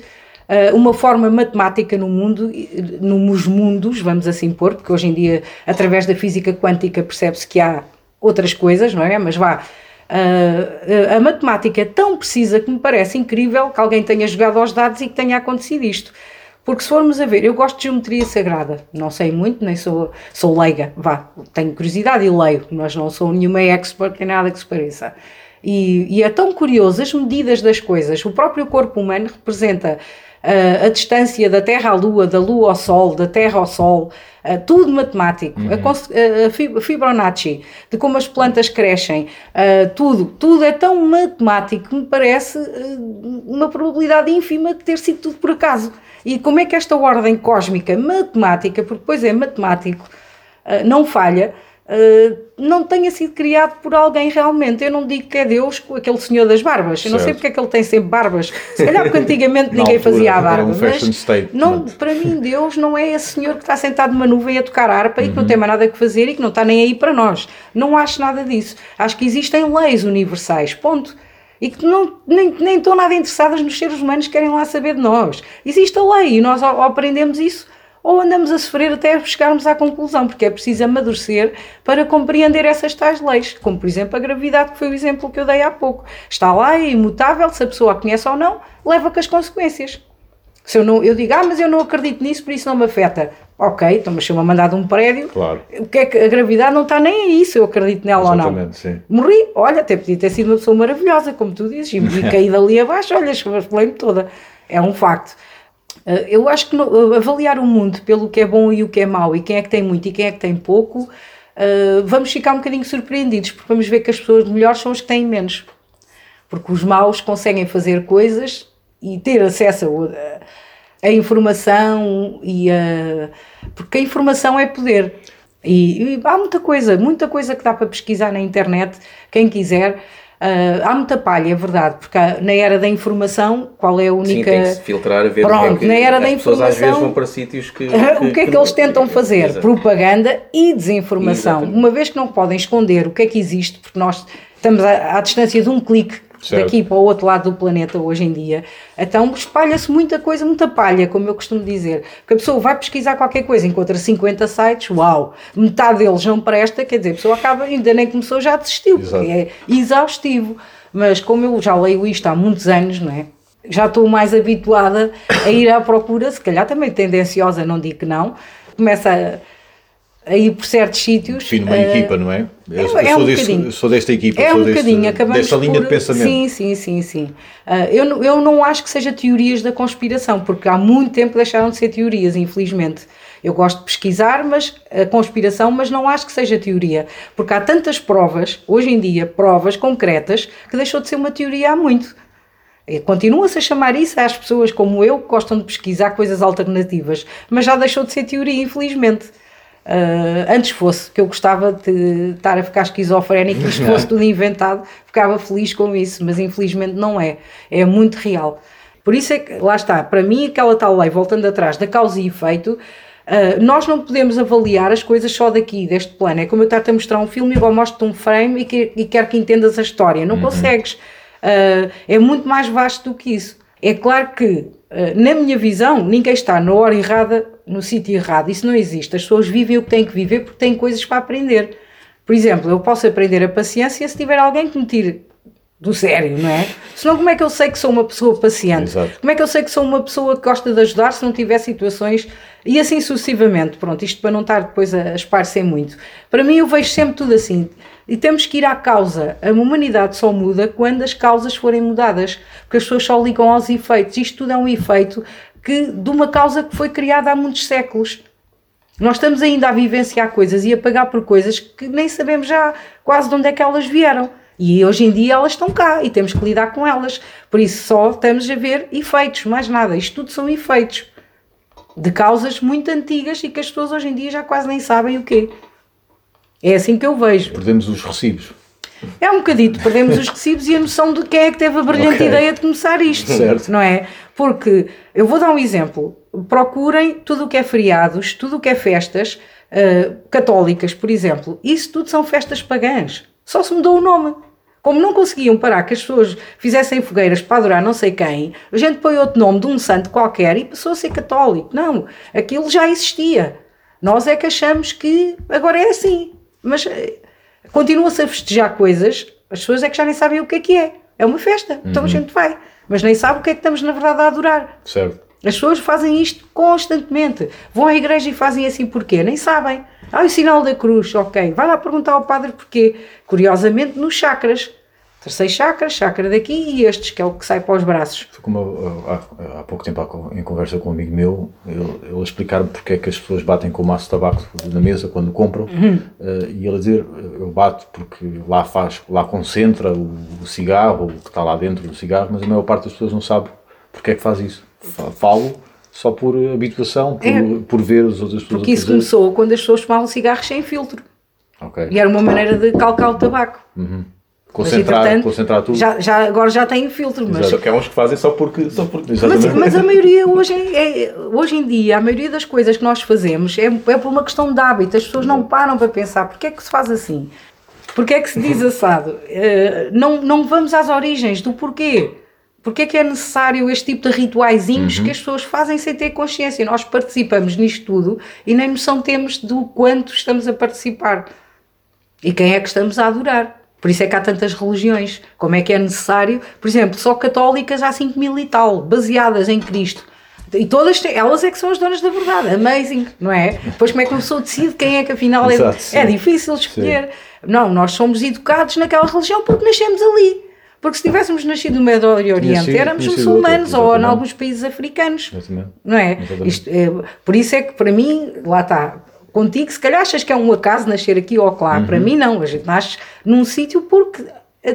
ah, uma forma matemática no mundo, e- nos mundos, vamos assim pôr, porque hoje em dia, através da física quântica, percebe-se que há outras coisas, não é? Mas vá. ah, a matemática é tão precisa que me parece incrível que alguém tenha jogado aos dados e que tenha acontecido isto. Porque se formos a ver, eu gosto de geometria sagrada, não sei muito, nem sou, sou leiga, vá, tenho curiosidade e leio, mas não sou nenhuma expert nem nada que se pareça. E, e é tão curioso as medidas das coisas. O próprio corpo humano representa a distância da Terra à Lua, da Lua ao Sol, da Terra ao Sol, ah, tudo matemático. A cons- A, fi- Fibonacci, de como as plantas crescem, ah, tudo, tudo é tão matemático que me parece ah, uma probabilidade ínfima de ter sido tudo por acaso. E como é que esta ordem cósmica matemática, porque depois é matemático, não falha, ah, não tenha sido criado por alguém realmente. Eu não digo que é Deus, aquele senhor das barbas. Eu não sei Certo. porque é que ele tem sempre barbas. Se calhar porque antigamente ninguém altura, fazia a barba. um mas não, para mim, Deus não é esse senhor que está sentado numa nuvem a tocar harpa e Uhum. que não tem mais nada que fazer e que não está nem aí para nós. Não acho nada disso. Acho que existem leis universais. Ponto e que não, nem, nem estão nada interessadas nos seres humanos que querem lá saber de nós. Existe a lei e nós aprendemos isso ou andamos a sofrer até chegarmos à conclusão, porque é preciso amadurecer para compreender essas tais leis, como por exemplo a gravidade, que foi o exemplo que eu dei há pouco. Está lá, é imutável, se a pessoa a conhece ou não, leva com as consequências. Se eu, não, eu digo, ah, mas eu não acredito nisso, por isso não me afeta. Ok, então mas se eu me mandar de um prédio, Claro. o que é que a gravidade não está nem aí se eu acredito nela ou não. Exatamente, sim. Morri, olha, até podia ter sido uma pessoa maravilhosa, como tu dizes, e me caí dali abaixo, olha, esfolei-me toda. É um facto. Uh, Eu acho que uh, avaliar o mundo pelo que é bom e o que é mau, e quem é que tem muito e quem é que tem pouco, uh, vamos ficar um bocadinho surpreendidos, porque vamos ver que as pessoas melhores são as que têm menos. Porque os maus conseguem fazer coisas e ter acesso a informação e a, porque a informação é poder. E, e há muita coisa, muita coisa que dá para pesquisar na internet, quem quiser. Ah, há muita palha, é verdade, porque há- na era da informação, qual é a Sim, única. tem que se filtrar a ver Pronto, o que é que na era as da pessoas às vezes informação- vão para sítios que, o que é que eles tentam fazer? Exato. Propaganda e desinformação. Exatamente. Uma vez que não podem esconder o que é que existe, porque nós estamos à, à distância de um clique Certo. daqui para o outro lado do planeta hoje em dia, então espalha-se muita coisa, muita palha, como eu costumo dizer. Porque a pessoa vai pesquisar qualquer coisa, encontra 50 sites, uau, metade deles não presta, quer dizer, a pessoa acaba, ainda nem começou, já desistiu, Exato. porque é exaustivo. Mas como eu já leio isto há muitos anos, não é? já estou mais habituada a ir à procura, se calhar também tendenciosa, não digo que não, começa a, a ir por certos sítios. Define uma eh, equipa, não é? Eu, é- eu é sou, um desse- sou desta equipa, É sou um deste- desta linha por- de pensamento. Sim, sim, sim, sim. Ah, eu, não- eu não acho que seja teorias da conspiração, porque há muito tempo deixaram de ser teorias, infelizmente. Eu gosto de pesquisar, mas a conspiração, mas não acho que seja teoria, porque há tantas provas, hoje em dia, provas concretas, que deixou de ser uma teoria há muito. Continua-se a chamar isso às pessoas como eu que gostam de pesquisar coisas alternativas, mas já deixou de ser teoria, infelizmente. Ah, antes fosse, que eu gostava de estar a ficar esquizofrénico e isto fosse tudo inventado, ficava feliz com isso, mas infelizmente não é. É muito real. Por isso é que, lá está, para mim, aquela tal lei, voltando atrás, da causa e efeito, ah, nós não podemos avaliar as coisas só daqui, deste plano. É como eu estar a mostrar um filme e eu mostro-te um frame e, que, e quero que entendas a história. Não consegues. Ah, é muito mais vasto do que isso. É claro que, ah, na minha visão, ninguém está na hora errada, no sítio errado. Isso não existe. As pessoas vivem o que têm que viver porque têm coisas para aprender. Por exemplo, eu posso aprender a paciência se tiver alguém que me tire do sério, não é? Senão, como é que eu sei que sou uma pessoa paciente? Exato. Como é que eu sei que sou uma pessoa que gosta de ajudar se não tiver situações e assim sucessivamente? Pronto, isto para não estar depois a esparcer muito. Para mim, eu vejo sempre tudo assim. E temos que ir à causa. A humanidade só muda quando as causas forem mudadas, porque as pessoas só ligam aos efeitos. Isto tudo é um efeito que, de uma causa que foi criada há muitos séculos. Nós estamos ainda a vivenciar coisas e a pagar por coisas que nem sabemos já quase de onde é que elas vieram. E hoje em dia elas estão cá e temos que lidar com elas. Por isso só estamos a ver efeitos, mais nada. Isto tudo são efeitos de causas muito antigas e que as pessoas hoje em dia já quase nem sabem o quê. É assim que eu vejo. Perdemos os recibos. É um bocadito, perdemos os recibos e a noção de quem é que teve a brilhante Ok. ideia de começar isto, Certo. não é? Porque, eu vou dar um exemplo, procurem tudo o que é feriados, tudo o que é festas ah, católicas, por exemplo, isso tudo são festas pagãs, só se mudou o nome. Como não conseguiam parar que as pessoas fizessem fogueiras para adorar não sei quem, a gente põe outro nome de um santo qualquer e passou a ser católico. Não, aquilo já existia. Nós é que achamos que agora é assim. Mas eh, continua-se a festejar coisas, as pessoas é que já nem sabem o que é que é. É uma festa, então a gente vai. Mas nem sabe o que é que estamos na verdade a adorar. Certo. As pessoas fazem isto constantemente. Vão à igreja e fazem assim porquê? Nem sabem. Ah, o sinal da cruz, ok. Vai lá perguntar ao padre porquê. Curiosamente, nos chakras. Terceiro chakra, chakra daqui e estes, que é o que sai para os braços. Foi como eu, há, há pouco tempo em conversa com um amigo meu, ele, ele explicar-me porque é que as pessoas batem com o maço de tabaco na mesa quando compram, Uhum. eh, e ele dizer, eu bato porque lá faz, lá concentra o, o cigarro, o que está lá dentro do cigarro, mas a maior parte das pessoas não sabe porque é que faz isso. Fa- Falo só por habituação, por, É. por ver as outras pessoas Porque isso fazer. começou quando as pessoas fumavam cigarros sem filtro. Ok. E era uma maneira de calcar o tabaco. Concentrar, mas, concentrar tudo. Já, já, agora já tem filtro, mas Exato. Só que há uns que fazem só porque. Só porque Mas, mas a maioria hoje, é, é- hoje em dia, a maioria das coisas que nós fazemos é, é por uma questão de hábito. As pessoas não param para pensar porque é que se faz assim? Porque é que se diz assado? Eh, não, não vamos às origens do porquê. Porque é que é necessário este tipo de rituaizinhos que as pessoas fazem sem ter consciência? Nós participamos nisto tudo e nem noção temos do quanto estamos a participar. E quem é que estamos a adorar? Por isso é que há tantas religiões. Como é que é necessário? Por exemplo, só católicas há 5 mil e tal, baseadas em Cristo. E todas, têm- elas é que são as donas da verdade. Amazing, não é? Depois como é que uma pessoa decide quem é que afinal é, Exato, sim. é difícil escolher. Não, nós somos educados naquela religião porque nascemos ali. Porque se tivéssemos nascido no Médio Oriente, éramos muçulmanos ou em alguns países africanos. Não é? Isto é- Por isso é que para mim, lá está, contigo, se calhar achas que é um acaso nascer aqui ou lá. Para Uhum. mim, não. A gente nasce num sítio porque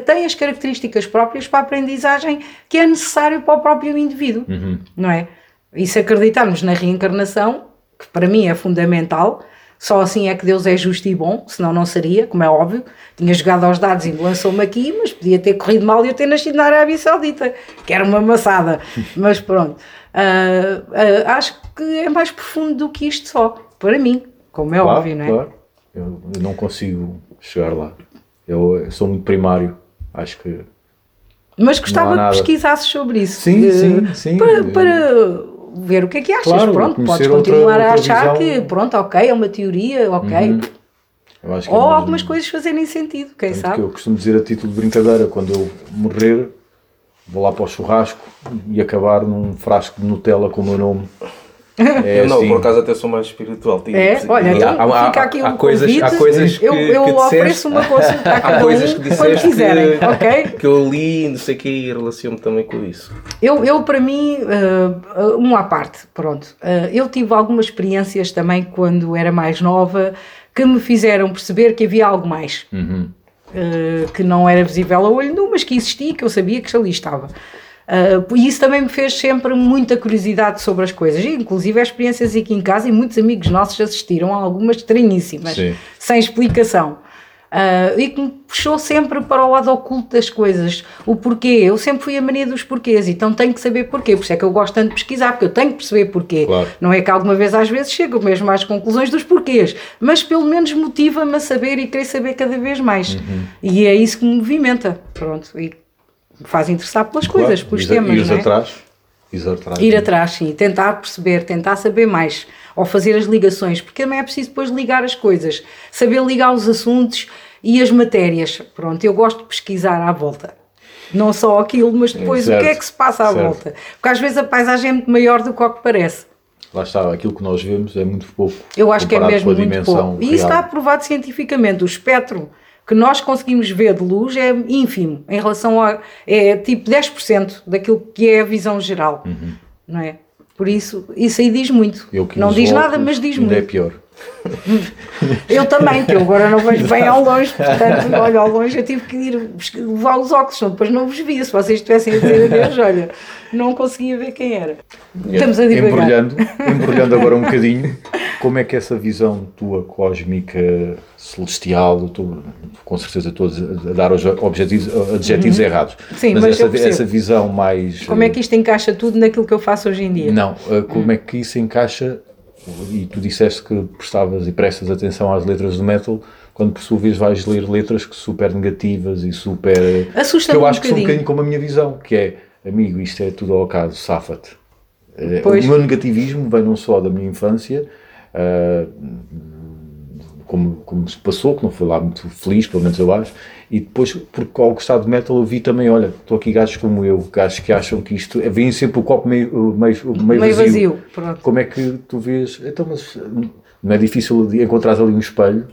tem as características próprias para a aprendizagem que é necessário para o próprio indivíduo. Uhum. Não é? E se acreditarmos na reencarnação, que para mim é fundamental, só assim é que Deus é justo e bom, senão não seria, como é óbvio. Tinha jogado aos dados e lançou-me aqui, mas podia ter corrido mal e eu ter nascido na Arábia Saudita, que era uma maçada. Mas pronto, Ah, ah, acho que é mais profundo do que isto só, para mim, como é Claro, óbvio, não é? claro. Eu, não consigo chegar lá. Eu, eu sou muito primário. Acho que Mas gostava que pesquisasses sobre isso. Sim, sim, sim. Para, para ver o que é que achas. Claro, pronto, podes conhecer outra- continuar a achar visão. que, pronto, ok, é uma teoria, ok. que Ou é algumas coisas fazerem sentido, quem Tanto sabe? que eu costumo dizer a título de brincadeira, quando eu morrer, vou lá para o churrasco e acabar num frasco de Nutella com o meu nome. É eu não, assim. por acaso até sou mais espiritual. Tipo, É? Olha, então fica aqui há um coisas, há coisas que, eu eu que ofereço disseste, uma consulta a há cada coisas um que quando disseste quiserem, que, ok? que eu li, não sei o que, e relaciono também com isso. Eu, eu para mim, uh, um à parte, pronto. Uh, eu tive algumas experiências também quando era mais nova que me fizeram perceber que havia algo mais. Uh, que não era visível a olho nu, mas que existia, que eu sabia que ali estava. Uh, e isso também me fez sempre muita curiosidade sobre as coisas, e, inclusive as experiências aqui em casa, e muitos amigos nossos assistiram a algumas estranhíssimas, Sim. sem explicação. Uh, e que me puxou sempre para o lado oculto das coisas, o porquê. Eu sempre fui a mania dos porquês, então tenho que saber porquê. Por isso é que eu gosto tanto de pesquisar, porque eu tenho que perceber porquê. Claro. Não é que alguma vez, às vezes, chego mesmo às conclusões dos porquês, mas pelo menos motiva-me a saber e querer saber cada vez mais. Uhum. E é isso que me movimenta. Pronto, e faz interessar pelas coisas, Claro, pelos ires- temas. não é? atrás. Ires atrás. Ir atrás, sim, tentar perceber, tentar saber mais, ou fazer as ligações, porque também é preciso depois ligar as coisas, saber ligar os assuntos e as matérias. Pronto, eu gosto de pesquisar à volta. Não só aquilo, mas depois o que é certo, que se passa à certo. volta. Porque às vezes a paisagem é muito maior do que o que parece. Lá está, aquilo que nós vemos é muito pouco. Eu acho que é mesmo muito pouco. E isso está aprovado cientificamente. O espectro que nós conseguimos ver de luz é ínfimo em relação a. é tipo 10% daquilo que é a visão geral. Não é? Por isso, isso aí diz muito. Não diz nada, mas diz ainda muito. é pior. Eu também, que eu agora não vejo bem ao longe, portanto, olha, ao longe eu tive que ir levar os óculos, senão depois não vos via. Se vocês estivessem a dizer adeus, olha, não conseguia ver quem era. Estamos a divagar. Embrulhando, embrulhando agora um bocadinho, como é que essa visão tua cósmica, celestial, estou, com certeza estou a dar os objetivos, adjetivos errados, Uhum. Sim, mas essa, eu percebo. essa visão mais... Como é que isto encaixa tudo naquilo que eu faço hoje em dia? Não, uh, como é que isso encaixa, e tu disseste que prestavas e prestas atenção às letras do metal, quando por sua vez vais ler letras que super negativas e super... Assusta-me que eu um acho que são um bocadinho. como a minha visão, que é, amigo, isto é tudo ao acaso, safa-te. Eh, Pois. O meu negativismo vem não só da minha infância, como, como se passou, que não foi lá muito feliz, pelo menos eu acho, e depois, porque ao gostar de metal, eu vi também, olha, estou aqui gajos como eu, gajos que acham que isto, é- veem sempre o copo meio, meio, meio, Meio vazio. vazio. Como é que tu vês, então, mas não é difícil encontrar ali um espelho?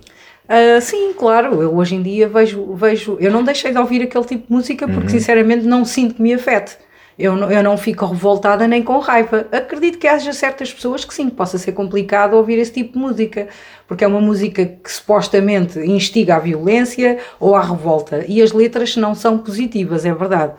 Ah, sim, claro, eu hoje em dia vejo, vejo. Eu não deixei de ouvir aquele tipo de música porque, sinceramente, não sinto que me afete. Eu não, eu não fico revoltada nem com raiva. Acredito que haja certas pessoas que sim, que possa ser complicado ouvir esse tipo de música, porque é uma música que supostamente instiga à violência ou à revolta, e as letras não são positivas, é verdade.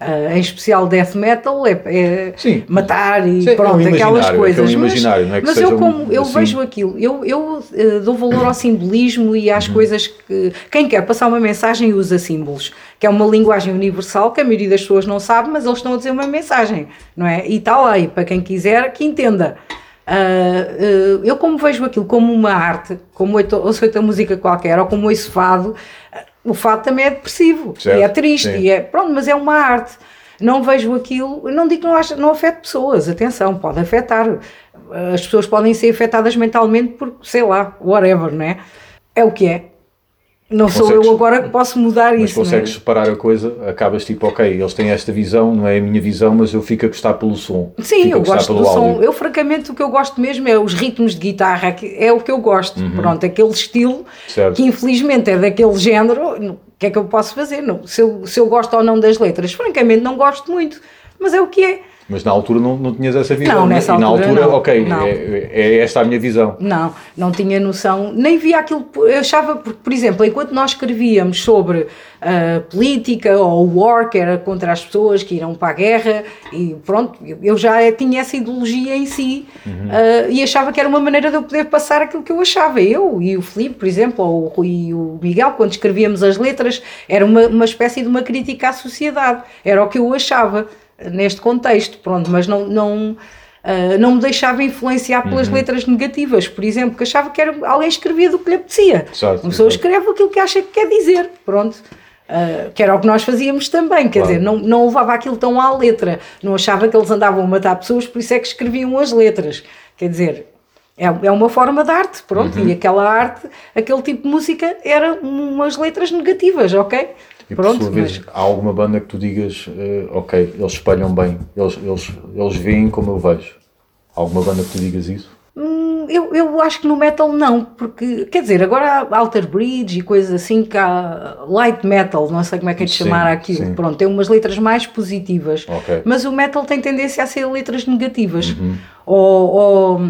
Ah, em especial death metal é, é Sim. matar e Sim, é um pronto, aquelas imaginário, é é um coisas. não é mas eu um- como eu assim. vejo aquilo. Eu, eu eh, dou valor ao simbolismo e Uhum. às coisas que. Quem quer passar uma mensagem usa símbolos, que é uma linguagem universal que a maioria das pessoas não sabe, mas eles estão a dizer uma mensagem, não é? E está lá, e para quem quiser, que entenda. Eh, eu, como vejo aquilo como uma arte, como ouço outra música qualquer, ou como ouço fado, o fado também é depressivo, Certo, e é triste, sim. e é. Pronto, mas é uma arte. Não vejo aquilo, não digo que não, acha, não afete pessoas, atenção, pode afetar. As pessoas podem ser afetadas mentalmente por, sei lá, whatever, não é? É o que é. Não sou Consegues- eu agora que posso mudar Mas isso. não é? consegues separar a coisa, acabas tipo, ok, eles têm esta visão, não é a minha visão, mas eu fico a gostar pelo som. Sim, eu gosto do som. áudio. Eu, francamente, o que eu gosto mesmo é os ritmos de guitarra, que é o que eu gosto. Pronto, aquele estilo Uhum. Certo. que infelizmente é daquele género. O que é que eu posso fazer? Não, se, eu, se eu gosto ou não das letras, francamente, não gosto muito. Mas é o que é. Mas na altura não, não tinhas essa visão. Não, né? nessa e na altura não. ok, Não. é, é esta a minha visão. Não, não tinha noção, nem via aquilo. Eu achava, porque, por exemplo, enquanto nós escrevíamos sobre a política ou o war, que era contra as pessoas que irão para a guerra, e pronto, eu- já tinha essa ideologia em si ah, e achava que era uma maneira de eu poder passar aquilo que eu achava. Eu e o Filipe, por exemplo, ou o Rui e o Miguel, quando escrevíamos as letras, era uma, uma espécie de uma crítica à sociedade, era o que eu achava neste contexto, pronto, mas não. não Uh, não me deixava influenciar Uhum. pelas letras negativas, por exemplo, que achava que era, alguém escrevia do que lhe apetecia. Certo, Uma pessoa escreve aquilo que acha que quer dizer, pronto. Uh, que era o que nós fazíamos também, quer Claro. dizer, não, não levava aquilo tão à letra, não achava que eles andavam a matar pessoas, por isso é que escreviam as letras. Quer dizer, é, é uma forma de arte, pronto, Uhum. e aquela arte, aquele tipo de música, era umas letras negativas, ok? E por Pronto, sua vez, há alguma banda que tu digas, eh, ok, eles espalham bem, eles, eles, eles veem como eu vejo. Há alguma banda que tu digas isso? Hum, Eu, eu acho que no metal não, porque, quer dizer, agora há Alter Bridge e coisas assim que há light metal, não sei como é que é de Sim, chamar aquilo. sim. Pronto, tem umas letras mais positivas. Ok. Mas o metal tem tendência a ser letras negativas. Ou, ou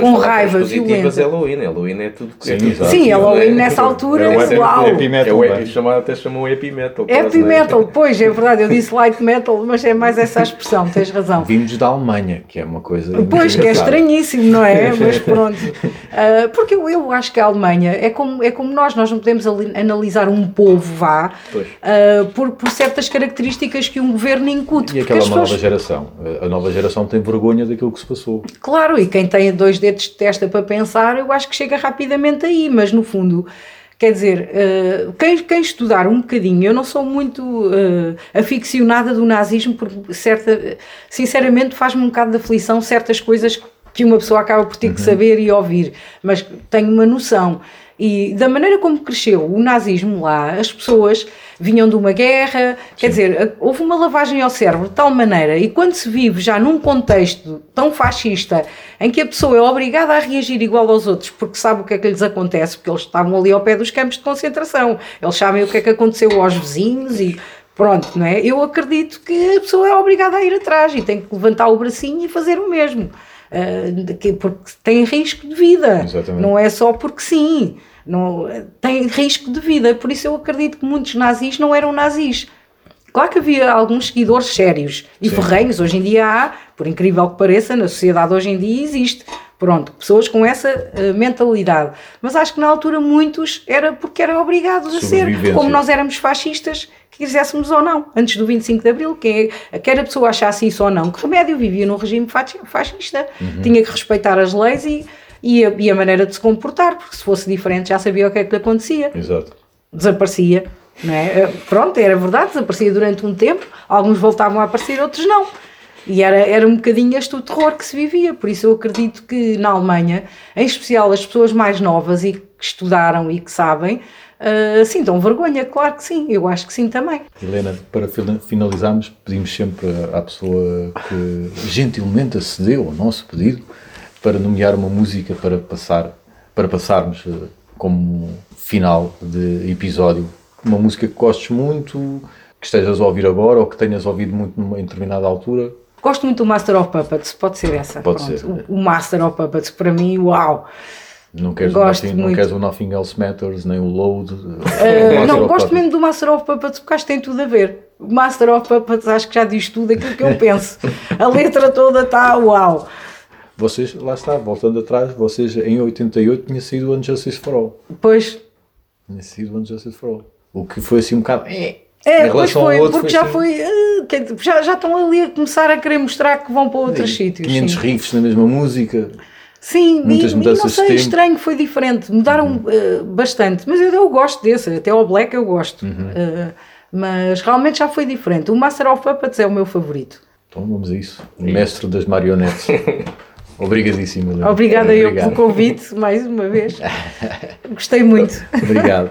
com raiva, violenta. é Halloween. Halloween é tudo Sim, é exato. Sim, Halloween é? nessa altura, É o happy- uau. happy metal, É o happy, é? chamado, até chamam happy metal. Happy é? metal, pois é verdade, eu disse light metal, mas é mais essa a expressão, tens razão. Vimos da Alemanha, que é uma coisa. Pois, que é estranhíssimo, não é? Mas pronto. Ah, porque eu, eu acho que a Alemanha é como, é como nós, nós não podemos ali- analisar um povo, vá, ah, por, por certas características que um governo incute. E aquela é as uma nova pessoas- geração. A nova geração tem vergonha daquilo que se passou. Claro, e quem tem dois dedos de testa para pensar, eu acho que chega rapidamente aí, mas no fundo, quer dizer, eh, quem, quem estudar um bocadinho, eu não sou muito eh, aficionada do nazismo, porque certa, sinceramente faz-me um bocado de aflição certas coisas que uma pessoa acaba por ter que saber e ouvir, mas tenho uma noção. E da maneira como cresceu o nazismo lá, as pessoas vinham de uma guerra, quer dizer, houve uma lavagem ao cérebro de tal maneira, e quando se vive já num contexto tão fascista, em que a pessoa é obrigada a reagir igual aos outros, porque sabe o que é que lhes acontece, porque eles estavam ali ao pé dos campos de concentração, eles sabem o que é que aconteceu aos vizinhos e pronto, não é? Eu acredito que a pessoa é obrigada a ir atrás e tem que levantar o bracinho e fazer o mesmo. Que- porque tem risco de vida, Exatamente. não é só porque sim, não, tem risco de vida. Por isso eu acredito que muitos nazis não eram nazis. Claro que havia alguns seguidores sérios e ferrenhos, hoje em dia há, por incrível que pareça, na sociedade hoje em dia existe. Pronto, pessoas com essa eh, mentalidade. Mas acho que na altura muitos era porque eram obrigados a ser, como nós éramos fascistas, que quiséssemos ou não, antes do 25 de Abril, quem é, quer a pessoa achasse isso ou não, que remédio vivia num regime fascista, tinha que respeitar as leis e, e, a, e a maneira de se comportar, porque se fosse diferente já sabia o que é que lhe acontecia Exato. desaparecia, não é? Eh, Pronto, era verdade, desaparecia durante um tempo, alguns voltavam a aparecer, outros não. E era, era um bocadinho este o terror que se vivia, por isso eu acredito que na Alemanha, em especial as pessoas mais novas e que estudaram e que sabem, eh, sintam vergonha, claro que sim, eu acho que sim também. Helena, para fina- finalizarmos, pedimos sempre à pessoa que gentilmente acedeu ao nosso pedido para nomear uma música para passar, para passarmos eh, como final de episódio. Uma música que gostes muito, que estejas a ouvir agora ou que tenhas ouvido muito numa determinada altura. Gosto muito do Master of Puppets, pode ser essa. Pode pronto. ser. O, o Master of Puppets, para mim, uau! Não queres, Gosto nothing, não queres o Nothing Else Matters, nem o Load. Uh, não, gosto mesmo do Master of Puppets porque acho que tem tudo a ver. O Master of Puppets acho que já diz tudo aquilo que eu penso. A letra toda está uau. Vocês, lá está, voltando atrás, vocês em 88 tinha sido o Unjustice for All. Pois, Tinha sido o Unjustice for All. O que foi assim um bocado. É, é, Em pois foi, outro, porque foi já assim. foi. uh, dizer, já, já estão ali a começar a querer mostrar que vão para outros sítios. 500 sim. riffs na mesma música. Sim, muitas e, e mudanças não de sei, tempo. Uhum. estranho, foi diferente. Mudaram uh, bastante, mas eu, eu gosto desse, até ao Black eu gosto. Uhum. Uh, mas realmente já foi diferente. O Master of Puppets é o meu favorito. Então vamos a isso. O mestre das marionetes. Obrigadíssimo. Obrigada eu pelo convite, mais uma vez. Gostei muito. Obrigado.